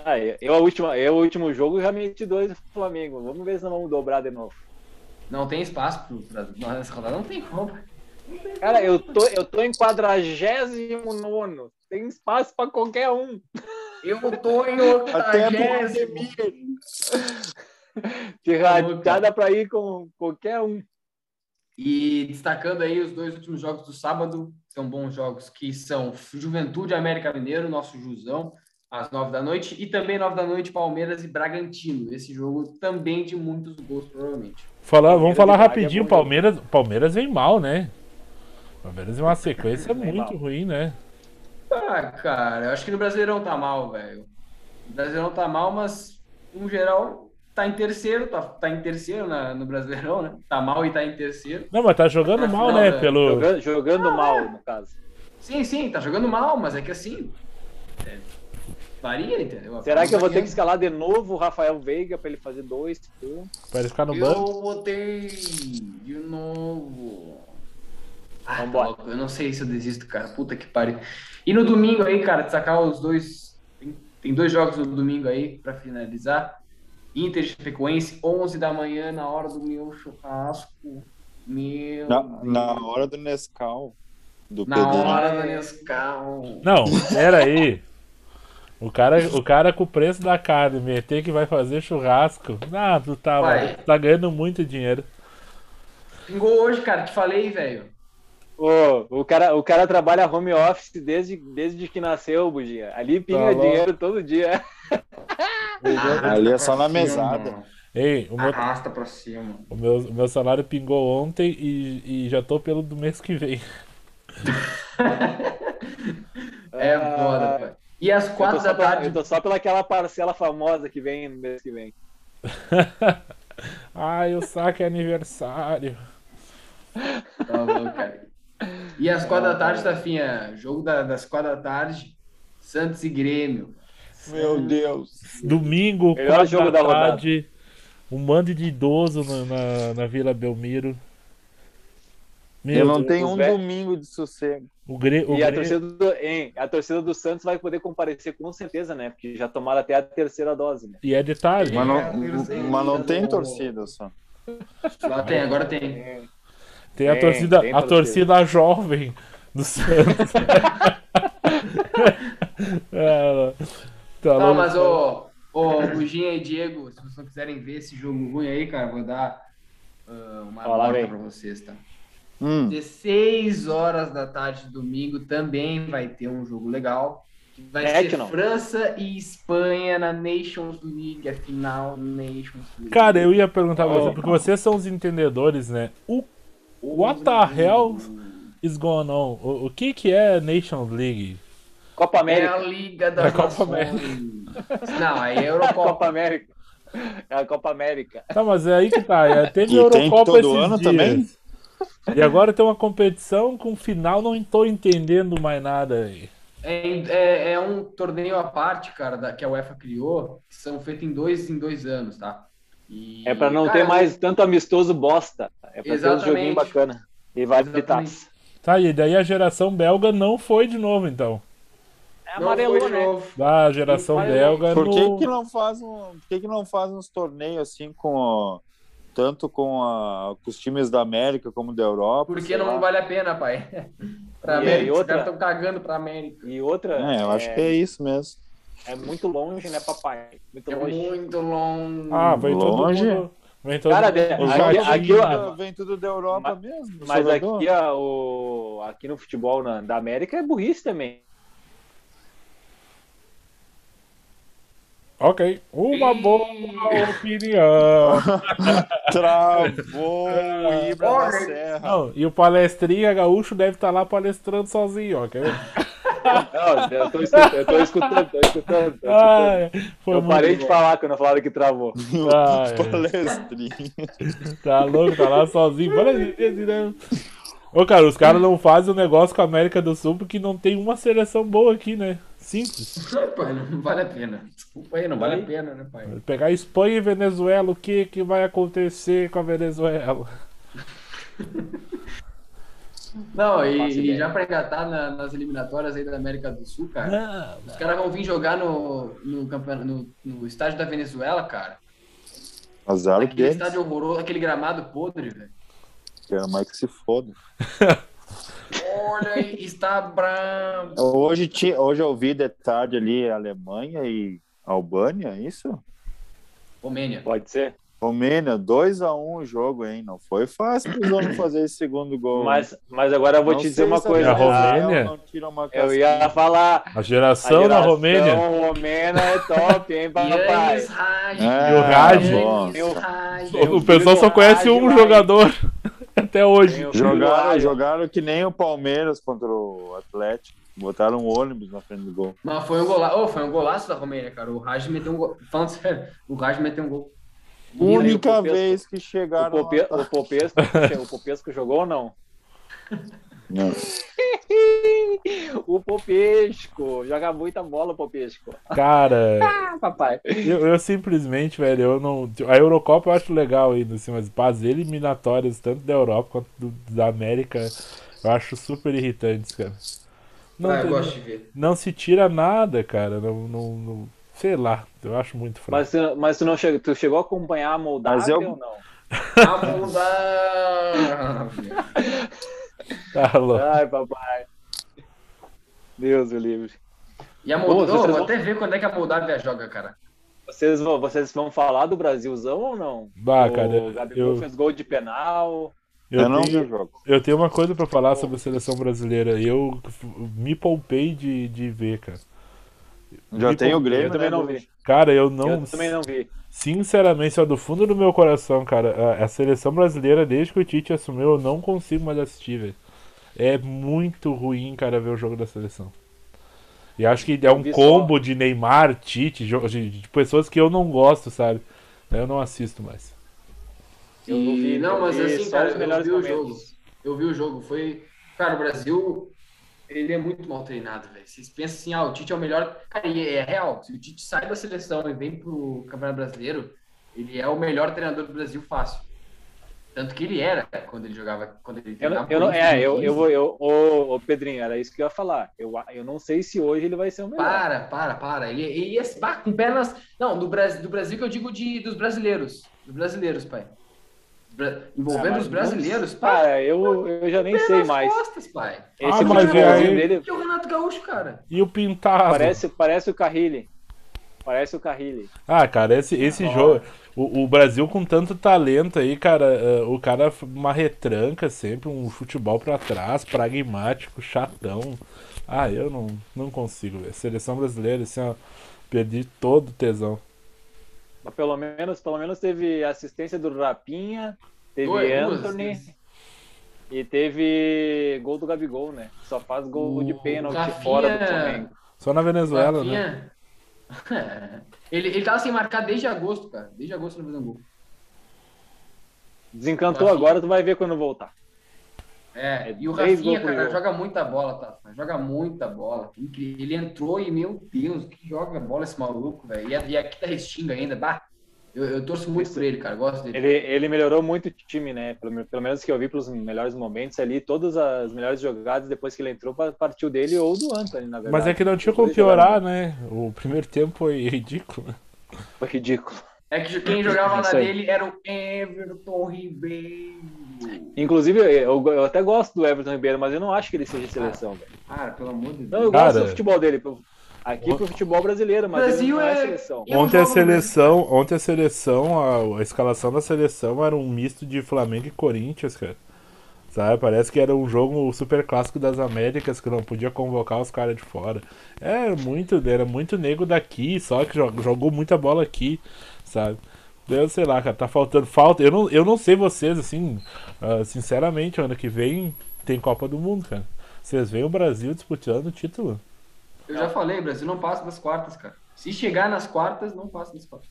Ah, eu, a última, eu, o último jogo, já meti dois do Flamengo. Vamos ver se não vamos dobrar de novo. Não tem espaço pro, pra, nessa rodada, não tem como. Cara, eu tô, eu tô em 49. Tem espaço pra qualquer um. Eu tô em Até pro 80. (laughs) De rachada pra ir com qualquer um. E destacando aí os dois últimos jogos do sábado, são bons jogos que são Juventude América Mineiro, nosso Jusão, às nove da noite, e também nove da noite Palmeiras e Bragantino. Esse jogo também de muitos gols, provavelmente. Falar, vamos falar é rapidinho. Palmeiras, Palmeiras vem mal, né? Palmeiras é uma sequência (laughs) muito mal. ruim, né? Ah, cara, eu acho que no Brasileirão tá mal, velho. O Brasileirão tá mal, mas no geral tá em terceiro, tá, tá em terceiro na, no Brasileirão, né? Tá mal e tá em terceiro. Não, mas tá jogando mal, final, né? né? Pelo. Jogando, jogando mal, no caso. Sim, sim, tá jogando mal, mas é que assim. é, varia, entendeu? Será que eu vou ter que escalar de novo o Rafael Veiga pra ele fazer dois pontos? Pra ele ficar no banco. Eu botei de novo. Ah, tá Vambora. louco, eu não sei se eu desisto, cara. Puta que pariu. E no domingo aí, cara, destacar os dois. Tem, tem dois jogos no domingo aí pra finalizar. Inter e Chapecoense, 11 da manhã, na hora do meu churrasco. Meu. Na, na hora do Nescau. Do Na Pedrinho. hora do Nescau. Não, pera aí. O cara, o cara com o preço da carne meter que vai fazer churrasco. Ah, tu tá, Vai. tá ganhando muito dinheiro. Pingou hoje, cara, te falei, velho. Ô, o, cara, o cara trabalha home office desde, desde que nasceu, Bugia. Ali pinga louco. dinheiro todo dia. Ali é só na mesada. Ei, o meu, Arrasta pra cima. o meu, o meu salário pingou ontem e, e já tô pelo do mês que vem. (laughs) É Ah, foda, pai. E às quatro da pela- tarde. Eu tô só pelaquela parcela famosa que vem no mês que vem. (laughs) Ai, o saque é aniversário. Tá louco, cara. E às quatro da tarde, Tafinha, jogo da- das quatro da tarde, Santos e Grêmio. Meu Deus. Domingo, Melhor quatro jogo da da rodada. tarde, um bando de idoso na, na, na Vila Belmiro. Meu Eu não Deus, tenho um velho- domingo de sossego. o Gre, o E a Gre- torcida, do, hein, a torcida do Santos vai poder comparecer com certeza, né? Porque já tomaram até a terceira dose, né? E é de tarde. Mas É, não, sei. mas não tem torcida só. Lá tem, agora tem. Tem a Tem, torcida, tem a torcida. torcida jovem do Santos. (laughs) É, tá Não, louco. mas ô, ô, Buginha e Diego, se vocês não quiserem ver esse jogo ruim aí, cara, vou dar ah, uma lá nota pra vocês, tá? Hum, 16 horas da tarde de domingo também vai ter um jogo legal. que Vai É ser que não. França e Espanha na Nations League, a final Nations League. Cara, eu ia perguntar pra você, Oh. porque vocês são os entendedores, né? O What the hell is going on? O, o que que é Nations League? Copa É América. a Liga das É a Copa Nações. Não, aí é a É a Eurocopa. Copa América. É a Copa América. Tá, mas é aí que tá. é, (laughs) Teve E tem Eurocopa todo esses ano dias. também? E agora tem uma competição com final, não tô entendendo mais nada aí. É, é, é um torneio à parte, cara, da, que a UEFA criou, que são feitos em dois em dois anos, tá? E, É pra não cara, ter mais tanto amistoso bosta. É pra ter um Exatamente. joguinho bacana. E vai de Exatamente. taça. Tá, e daí a geração belga não foi de novo, então. É Não de né? novo. A geração belga Por que, no... que não faz um, por que, que não faz uns torneios assim com o- tanto com, a, com os times da América como da Europa? Porque não lá. vale a pena, pai. pra E América, os outra- caras estão cagando pra América. E outra, É, eu acho que é isso mesmo. é muito longe, né, papai? Muito É longe. muito longe. Ah, vem Longe. todo mundo... Vem todo Cara, mundo... aqui- aqui vem tudo da Europa Mas- mesmo. Mas aqui, ó, o, aqui no futebol na- da América é burrice também. Ok, uma boa opinião. (laughs) Travou o Ibra na Porra. serra. Não, e o palestrinha gaúcho deve estar lá palestrando sozinho, ver? Não, eu tô escutando, eu tô escutando, tô escutando. Tô escutando. Ai, eu parei de bom. falar quando falaram que travou. (laughs) Ai, Palestrinha. tá louco, tá lá sozinho. Palestrinha, né? Ô, cara, os caras não fazem o negócio com a América do Sul porque não tem uma seleção boa aqui, né? Simples. (laughs) pai, não vale a pena. Desculpa aí, não vale a pena, né, pai? Pegar Espanha e Venezuela, o que que vai acontecer com a Venezuela? Não, (laughs) Não e, e já pra engatar na- nas eliminatórias aí da América do Sul, cara. Os caras vão vir jogar no, no, no, no estádio da Venezuela, cara. Azar Aquele deles. estádio horroroso, aquele gramado podre, velho. Quero mais que se foda. Olha, está bravo. Hoje, hoje eu vi de tarde ali Alemanha e Albânia, é isso? Romênia. Pode ser. Romênia, 2x1 o jogo, hein? Não foi fácil para os homens fazer esse segundo gol. Mas, mas agora eu vou Não te dizer uma coisa. A Israel Romênia? Eu ia falar. A A geração na geração Romênia. romena é top, hein, (laughs) papai? Raj. É, E o Raj. o- pessoal só conhece um jogador até hoje. O Jogaram, jogaram que nem o Palmeiras contra o Atlético. Botaram um ônibus na frente do gol. Mas foi um golaço. Oh, foi um golaço da Romênia, cara. O Raj meteu um gol. Falando sério, o Raj meteu um gol. Aí, o Única Popesco- vez que O, chegaram. Pope, lá. o, Popesco, o Popesco jogou ou não? (laughs) Não. (laughs) O Popesco. Joga muita bola, o Popesco. Cara, (laughs) Ah, papai. eu, eu simplesmente, velho, eu não. A Eurocopa eu acho legal ainda, assim, mas as eliminatórias, tanto da Europa quanto do- da América, eu acho super irritantes, cara. Não, ah, eu tem- gosto de ver. não se tira nada, cara. Não, não, não- sei lá, eu acho muito fraco. Mas, tu- mas tu, não chegou, tu chegou a acompanhar a Moldávia eu- ou não? (laughs) A Moldávia. Tá louco. Ai, papai. Deus o livre. E a Pô, Moldávia. vocês vou vão- até ver quando é que a Moldávia joga, cara. Vocês vão, vocês vão falar do Brasilzão ou não? Bah, o cara, Gabigol eu, fez gol de penal. Eu, eu, não vi tenho, o jogo. eu tenho uma coisa pra falar sobre a seleção brasileira. Eu me poupei de, de ver, cara. Já Me tem o. Grêmio, Eu também né, não vi. Cara, eu não. Eu também não vi. Sinceramente, só do fundo do meu coração, cara, a, a seleção brasileira, desde que o Tite assumiu, eu não consigo mais assistir, velho. É muito ruim, cara, ver o jogo da seleção. E acho que é um combo de Neymar, Tite, de, de pessoas que eu não gosto, sabe? Eu não assisto mais. Eu não vi, não, mas assim, cara, os eu melhores vi o momentos. jogo. Eu vi o jogo. Foi. Cara, o Brasil. Ele é muito mal treinado, velho. Vocês pensam assim, ah, o Tite é o melhor. Cara, e é real. Se o Tite sai da seleção e vem pro Campeonato Brasileiro, ele é o melhor treinador do Brasil fácil. Tanto que ele era quando ele jogava. Quando ele Eu, não- eu não, é, eu, 2015. eu vou, eu, ô, ô, Pedrinho, era isso que eu ia falar. Eu, eu não sei se hoje ele vai ser o melhor. Para, para, para. Ele, ele ia com pernas. Não, do Brasil, do Brasil que eu digo de, dos brasileiros. Dos brasileiros, pai. Envolvendo Ah, os brasileiros, pai. Cara, eu, eu já nem sei mais. costas, pai. Esse Ah, mas aí- dele é o Renato Gaúcho, cara. E o Pintado? parece, parece o Carrilli. Parece o Carrilli. Ah, cara, esse, esse jogo. O, o Brasil com tanto talento aí, cara, eh, o cara uma retranca sempre, um futebol pra trás, pragmático, chatão. Ah, eu não, não consigo, velho. Seleção brasileira, assim, ó, perdi todo o tesão. Pelo menos, pelo menos teve assistência do Rapinha, teve duas Anthony e teve gol do Gabigol, né? Só faz gol de O pênalti Rafinha- fora do Flamengo. Só na Venezuela, né? Rafinha- (laughs) ele, ele tava sem marcar desde agosto, cara. Desde agosto não fez um gol. Desencantou Rafinha. agora, tu vai ver quando voltar. É, É e o Rafinha, cara, jogo. joga muita bola, tá? Joga muita bola. Incrível. Ele entrou e, meu Deus, que joga bola esse maluco, velho. E, e aqui tá Restinga ainda, bah. Eu, eu torço muito por ele, cara. Gosto dele. Ele, ele melhorou muito o time, né? Pelo, pelo menos que eu vi pelos melhores momentos ali, todas as melhores jogadas depois que ele entrou, pa- partiu dele ou do Anthony, na verdade. Mas é que não tinha como piorar, né? O primeiro tempo foi ridículo. né? Foi ridículo. É que quem jogava na dele era o Everton Ribeiro. Inclusive, eu, eu até gosto do Everton Ribeiro, mas eu não acho que ele seja de seleção, velho. Cara, pelo amor de Não, Deus. eu Cara- gosto do futebol dele. Aqui pro futebol brasileiro, mas Brasil não é, é- seleção. Ontem a seleção, ontem a seleção, a, a escalação da seleção era um misto de Flamengo e Corinthians, cara. Sabe? Parece que era um jogo super clássico das Américas que não podia convocar os caras de fora. É muito, era muito nego daqui, só que jogou muita bola aqui, sabe? Eu sei lá, cara, tá faltando falta. Eu não, eu não sei vocês, assim, ah, sinceramente, ano que vem tem Copa do Mundo, cara. Vocês veem o Brasil disputando o título? Eu já falei, o Brasil não passa das quartas, cara. Se chegar nas quartas, não passa das quartas.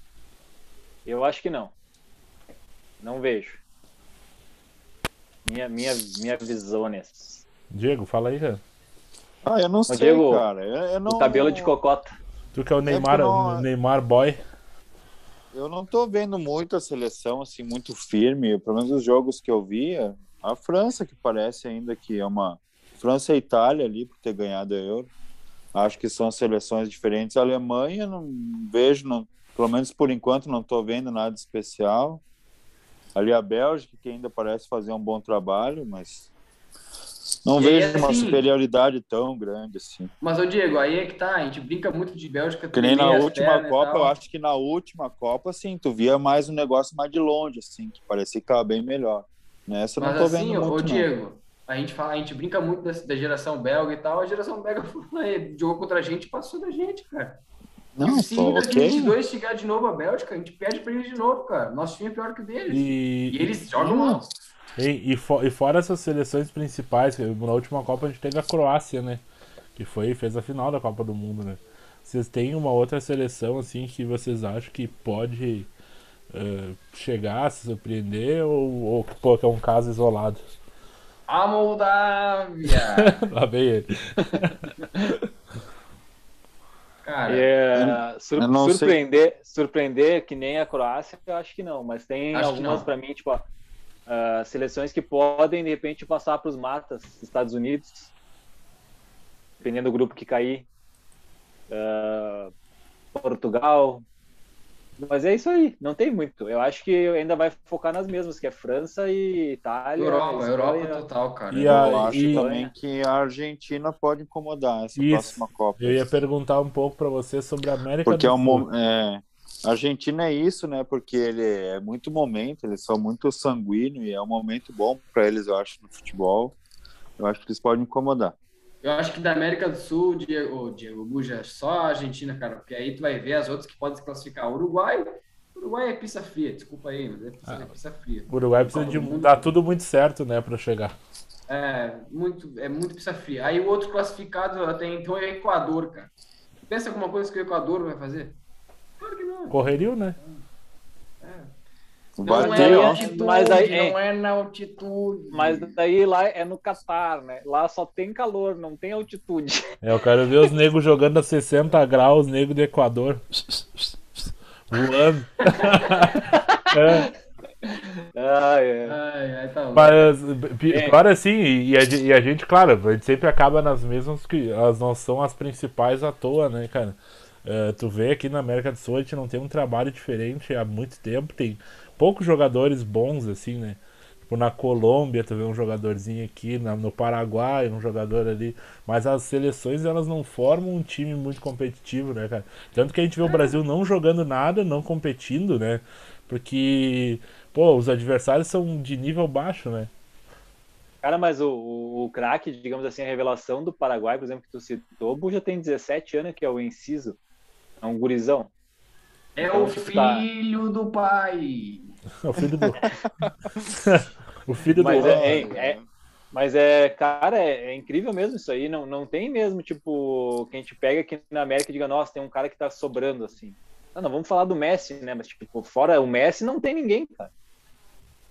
Eu acho que não. Não vejo. Minha, minha, minha visão nessa. Diego, fala aí, cara. Ah, eu não sei, Diego, cara. Eu, eu não, O cabelo de cocota. Tu que é o Neymar, que não- o Neymar boy. Eu não tô vendo muito a seleção, assim, muito firme. Pelo menos os jogos que eu via, A França, que parece ainda que é uma. França e Itália ali, por ter ganhado a Euro. Acho que são seleções diferentes. A Alemanha, não vejo, não, pelo menos por enquanto, não estou vendo nada especial. Ali a Bélgica, que ainda parece fazer um bom trabalho, mas não E vejo aí, uma assim- superioridade tão grande assim. Mas, ô Diego, aí é que tá, a gente brinca muito de Bélgica. Que nem na última Copa, eu acho que na última Copa, assim, tu via mais um negócio mais de longe, assim, que parecia que tava bem melhor. Nessa eu não Mas tô assim, vendo ô muito, não. Diego, a gente, fala, a gente brinca muito da, da geração belga e tal. A geração belga (laughs) foi e jogou contra a gente e passou da gente, cara. Não, e se em ok. 2022 chegar de novo a Bélgica, a gente perde pra eles de novo, cara. Nosso time é pior que o deles. E, E, eles jogam mal. E, e, fo- e fora essas seleções principais, na última Copa a gente teve a Croácia, né? Que foi, fez a final da Copa do Mundo, né? Vocês têm uma outra seleção assim que vocês acham que pode eh, chegar, se surpreender, ou, ou que pô, que é um caso isolado? A Moldávia! (laughs) Lá vem ele. (laughs) Cara, É, sur- eu não sei. surpreender, surpreender que nem a Croácia, eu acho que não, mas tem Acho algumas para mim, tipo, ah, seleções que podem de repente passar para os matas, Estados Unidos, dependendo do grupo que cair, Ah, Portugal, mas é isso aí, não tem muito. Eu acho que ainda vai focar nas mesmas, que é França e Itália. Europa, Espanha. Europa total, cara. E a- Eu acho e- também que a Argentina pode incomodar essa Isso. próxima Copa. Eu ia perguntar um pouco pra você sobre a América Porque do é um Sul. é, a Argentina é isso, né? Porque ele é muito momento, eles são muito sanguíneos e é um momento bom para eles, eu acho, no futebol. Eu acho que eles podem incomodar. Eu acho que da América do Sul, Diego, Diego Buja, só a Argentina, cara, porque aí tu vai ver as outras que podem se classificar. Uruguai, Uruguai é pizza fria, desculpa aí, mas é pizza, Ah. é pizza fria. O Uruguai precisa de Mundo. dar tudo muito certo, né, pra chegar. É muito, é muito pizza fria. Aí o outro classificado até então é Equador, cara. Pensa alguma coisa que o Equador vai fazer? Claro não. Correrio, né? Não Bateu, é na ó. altitude, Mas aí- não é na altitude. Mas daí lá é no Catar, né? Lá só tem calor, não tem altitude. (laughs) É, eu quero ver os negros jogando a 60 graus, negro do Equador. Voando. (laughs) é, Ah, é. Ai, ai, tá mas, É. pior assim, e a, e a gente, claro, a gente sempre acaba nas mesmas que elas não são as principais à toa, né, cara? É, tu vê aqui na América do Sul a gente não tem um trabalho diferente há muito tempo, tem poucos jogadores bons, assim, né? Tipo, na Colômbia tu vê um jogadorzinho aqui, na- no Paraguai um jogador ali, mas as seleções elas não formam um time muito competitivo, né, cara? Tanto que a gente vê o Brasil não jogando nada, não competindo, né? Porque, pô, os adversários são de nível baixo, né? Cara, mas o, o, o craque, digamos assim, a revelação do Paraguai, por exemplo, que tu citou, já tem 17 anos, que é o Enciso. É um gurizão. É Então, o tá. filho do pai. (laughs) O filho do. (laughs) o filho Mas do. é, é- é- mas é, cara, é, é incrível mesmo isso aí. Não, não tem mesmo, tipo, que a gente pega aqui na América e diga, nossa, tem um cara que tá sobrando, assim. Não, não, vamos falar do Messi, né? Mas, tipo, fora o Messi, não tem ninguém, cara.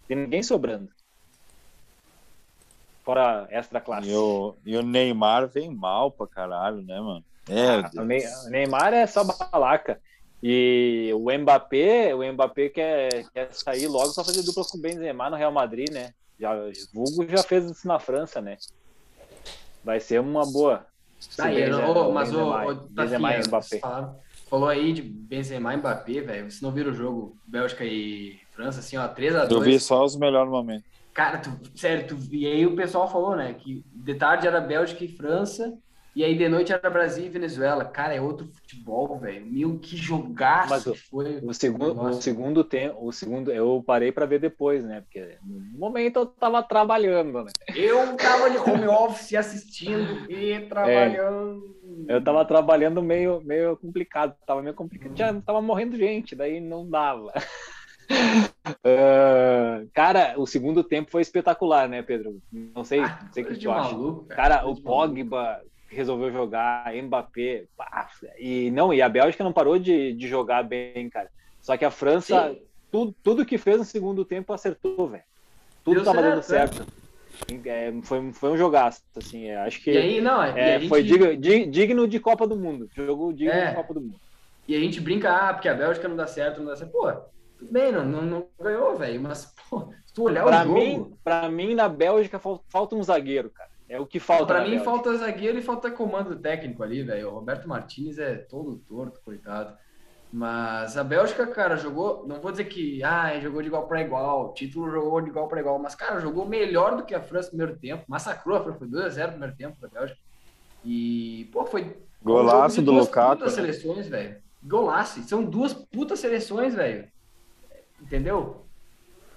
Tem ninguém sobrando. Fora extra classe. E o, e o Neymar vem mal pra caralho, né, mano? É, Ah, o Ney- o Neymar é só balaca. E o Mbappé, o Mbappé quer, quer sair logo para fazer dupla com o Benzema no Real Madrid, né? Já, o Vulgo já fez isso na França, né? Vai ser uma boa. Tá Benzema- mas o, Benzema- o, Benzema e Mbappé. falou aí de Benzema e Mbappé, velho. Vocês não viram o jogo Bélgica e França, assim, ó, 3x2. eu vi só os melhores momentos. Cara, tu, sério, tu, e aí o pessoal falou, né, que de tarde era Bélgica e França, e aí de noite era Brasil e Venezuela. Cara, é outro futebol, velho. Meu, que jogaço Mas que foi. O segundo, o segundo tempo, o segundo, eu parei para ver depois, né? Porque no momento eu tava trabalhando, né? Eu tava de home office assistindo e (laughs) trabalhando. Eu tava trabalhando meio, meio complicado, tava meio complicado, já tava morrendo gente, daí não dava. (laughs) Ah, cara, o segundo tempo foi espetacular, né, Pedro? Não sei, Ah, não sei o que tu acha. Cara, coisa o de maluco. Resolveu jogar, Mbappé, pá, e não, e a Bélgica não parou de, de jogar bem, cara. Só que a França, Sim. tudo, tudo que fez no segundo tempo acertou, velho. Tudo Deu tava dando certo, certo. É, foi, foi um jogaço, assim, é, acho que aí, não, é, a gente- foi digno, di- digno de Copa do Mundo. Jogo digno É. de Copa do Mundo. E a gente brinca, ah, porque a Bélgica não dá certo, não dá certo. Pô, Tudo bem, não, não, não ganhou, velho, mas, pô, se tu olhar Pra o jogo... mim, pra mim, na Bélgica, fal- falta um zagueiro, cara. É o que falta. Pra na mim, Bélgica. falta zagueiro e falta comando técnico ali, velho. O Roberto Martins é todo torto, coitado. Mas a Bélgica, cara, jogou. Não vou dizer que ah, jogou de igual para igual. O título jogou de igual para igual. Mas, cara, jogou melhor do que a França no primeiro tempo. Massacrou a França. Foi 2x0 no primeiro tempo da Bélgica. E, pô, foi. Golaço um do duas Lukaku, putas né? seleções, velho. Golaço. São duas putas seleções, velho. Entendeu?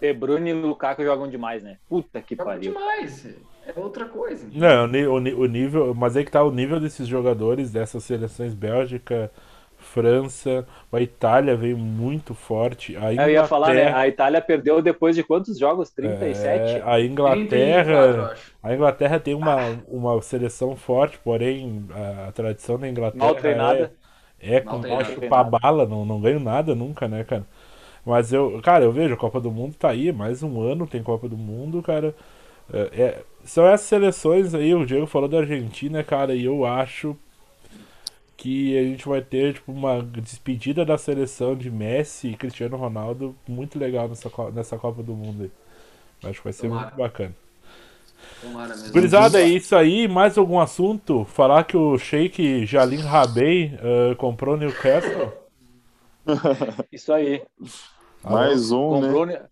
De Bruyne e Lukaku jogam demais, né? Puta que Joga pariu. demais. É outra coisa. Não, o, o nível, mas aí que tá o nível desses jogadores, dessas seleções Bélgica, França, a Itália veio muito forte. A Eu ia falar, né? Inglaterra- A Itália perdeu depois de quantos jogos? 37? É, a 34, Inglaterra, acho. a Inglaterra tem uma, uma seleção forte, porém a, a tradição da Inglaterra Mal treinada. é, é com treinada. chupar bala, não, não ganho nada nunca, né, cara? Mas eu, cara, eu vejo a Copa do Mundo tá aí, mais um ano tem Copa do Mundo, cara. É, é- são essas seleções aí, o Diego falou da Argentina, cara, e eu acho que a gente vai ter tipo, uma despedida da seleção de Messi e Cristiano Ronaldo muito legal nessa, nessa Copa do Mundo aí. Acho que vai ser Tomara. muito bacana. Tomara mesmo. Gurizada, é isso aí. Mais algum assunto? Falar que o Sheik Jalim Rabei eh, comprou Newcastle? (laughs) Isso aí. Mais um? Comprou, né?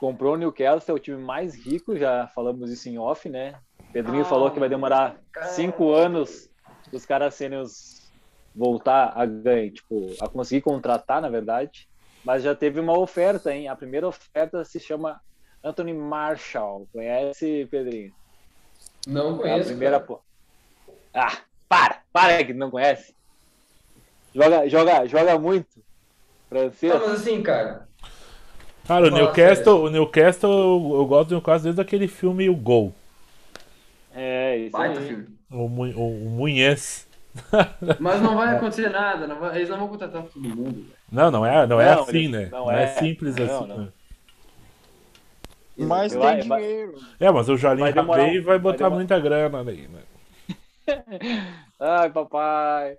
Comprou o Newcastle, é o time mais rico, já falamos isso em off, né? Pedrinho Ah, falou que vai demorar cara. cinco anos os caras serem os voltar a ganhar, tipo, a conseguir contratar, na verdade. Mas já teve uma oferta, hein? A primeira oferta se chama Anthony Marshall. Conhece, Pedrinho? Não É a conheço. primeira, cara. pô. Ah, para! Para que não conhece. Joga, joga, joga muito. Francês. Não, mas assim, cara. Cara, o Newcastle, o Newcastle, eu gosto do Newcastle desde aquele filme O Gol. É, isso Baita aí. filme. O, Mu- o, o Munhez. (laughs) Mas não vai acontecer nada. não vai- eles não vão contratar todo mundo. velho. Não, não é, não é Não, assim, ele- né? não Não, é, é. simples Não, assim. não. né? Mas Vai- tem vai- dinheiro. É, mas o Jalim Vai demorar vai vai botar demorar- muita grana aí, né? (laughs) Ai, papai.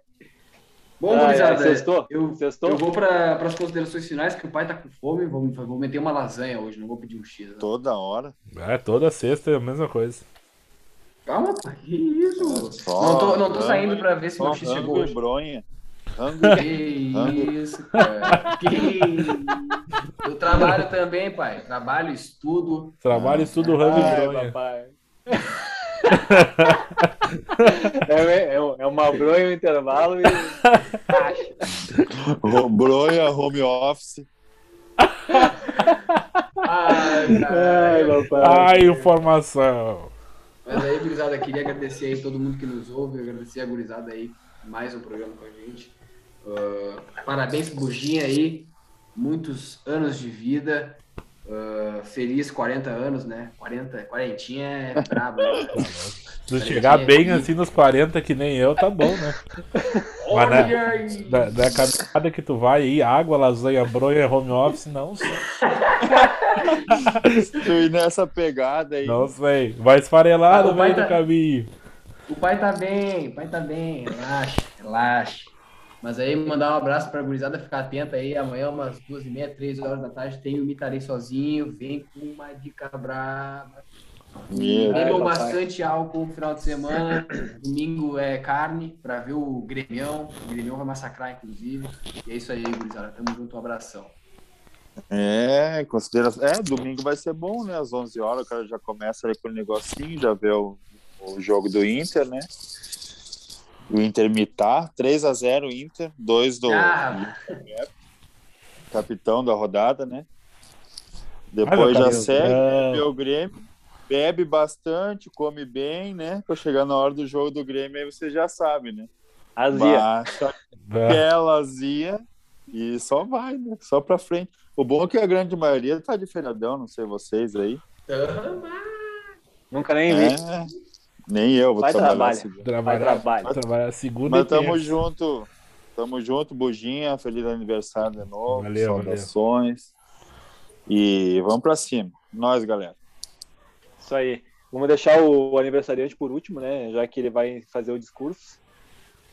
Bom, Ah, gurizada, é, eu, eu vou para as considerações finais, que o pai tá com fome. Vou, vou meter uma lasanha hoje, não vou pedir um X. né? Toda hora. É, toda sexta é a mesma coisa. Calma, pai. Que isso? Só não tô, não tô rango- saindo para ver se meu X chegou rango e hoje. bronha. Rango Que Rango. isso, cara. Que isso. Eu trabalho também, pai. Trabalho, estudo. Trabalho, estudo, rango e bronha. papai. É, é, é uma bronha no intervalo e. Ro- bronha, home office. Ai, Ai, papai. Ai, informação. Mas aí, gurizada, queria agradecer aí todo mundo que nos ouve, agradecer a gurizada aí, mais um programa com a gente. Ah, parabéns pro Buginha aí, muitos anos de vida, ah, feliz 40 anos, né? 40, quarentinha é (laughs) brabo, né? Se chegar bem assim nos 40 que nem eu, tá bom, né? (laughs) Mas, né, Olha aí! Da, da caminhada que tu vai aí, água, lasanha, bronha, home office, não sei. Tu ir nessa pegada aí. Não sei. Vai esfarelar Ah, no meio do tá- caminho. O pai tá bem, o pai tá bem, relaxa, relaxa. Mas aí, mandar um abraço pra gurizada, ficar atenta aí. Amanhã, umas duas e meia, três horas da tarde, tem o Mitarei sozinho. Vem com uma dica braba. Meu Ai, Bebam bastante álcool no final de semana. Domingo é carne pra ver o Grêmio. O Grêmio vai massacrar, inclusive. E é isso aí, gurizada. Tamo junto, um abração. É, considera... é, domingo vai ser bom, né? Às 11 horas o cara já começa ali com o negocinho, já vê o, o jogo do Inter, né? O Inter mitar, 3 a 0 Inter, 2 do Ah, capitão da rodada, né? Depois já segue, É. o Grêmio, bebe bastante, come bem, né? Pra chegar na hora do jogo do Grêmio, aí você já sabe, né? Azia. Baixa aquela azia e só vai, né? Só pra frente. O bom é que a grande maioria tá de feriadão, não sei vocês aí. Nunca nem vi. É, nem eu vou Vai trabalhar. trabalho. segunda. Vai Trabalhar, trabalho. trabalhar segunda Mas e tamo terça. junto. Tamo junto, Buginha. Feliz aniversário de novo. Valeu, saudações. E vamos pra cima. Nós, galera. Isso aí. Vamos deixar o aniversariante por último, né? Já que ele vai fazer o discurso.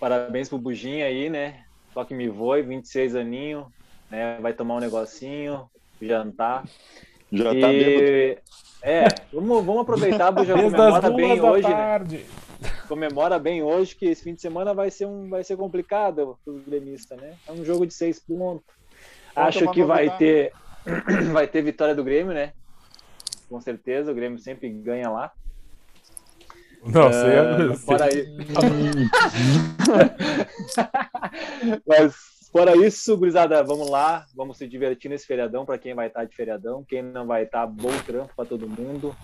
Parabéns pro Buginha aí, né? Só que me voe, 26 aninho. né? Vai tomar um negocinho, jantar. Já tá bêbado. É, vamos, vamos aproveitar, as comemora duas bem da hoje, né? tarde. Comemora bem hoje, que esse fim de semana vai ser, um, vai ser complicado para os gremistas, né? É um jogo de seis pontos. Vamos Acho que vai ter, (clears throat) vai ter vitória do Grêmio, né? Com certeza, o Grêmio sempre ganha lá. Não, sei. fora, i- (laughs) Mas fora isso, gurizada, vamos lá, vamos se divertir nesse feriadão para quem vai estar de feriadão, quem não vai estar, bom trampo para todo mundo.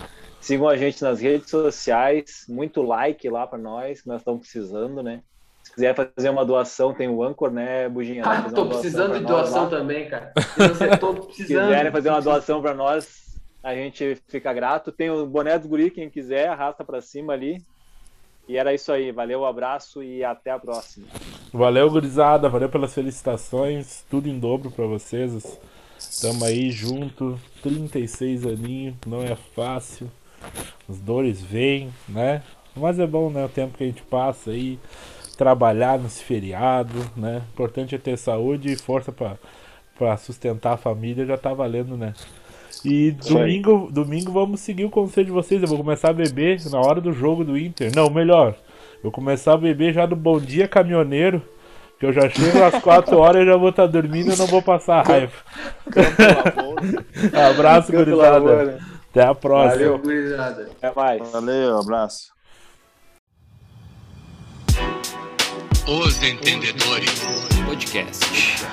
Sigam a gente nas redes sociais, muito like lá para nós, que nós estamos precisando, né? Se quiser fazer uma doação, tem o Anchor, né, Buginha? Vai Ah, tô precisando de doação lá. também, cara. Tô (laughs) Se precisando. quiserem fazer uma doação para nós, a gente fica grato. Tem o boné do guri, quem quiser, arrasta para cima ali. E era isso aí. Valeu, um abraço e até a próxima. Valeu, gurizada. Valeu pelas felicitações. Tudo em dobro pra vocês. Tamo aí junto. 36 aninhos. Não é fácil. As dores vêm, né? Mas é bom, né? O tempo que a gente passa aí. Trabalhar nesse feriado, né? O importante é ter saúde e força pra sustentar a família. Já tá valendo, né? E domingo, domingo vamos seguir o conselho de vocês. Eu vou começar a beber na hora do jogo do Inter. Não, melhor. Eu vou começar a beber já do Bom Dia Caminhoneiro. Que eu já chego às 4 horas e já vou estar dormindo e não vou passar raiva. (laughs) Abraço, Pelo gurizada. né? Até a próxima. Valeu. Gurizada. Até mais. Valeu, abraço. Os Entendedores Podcast.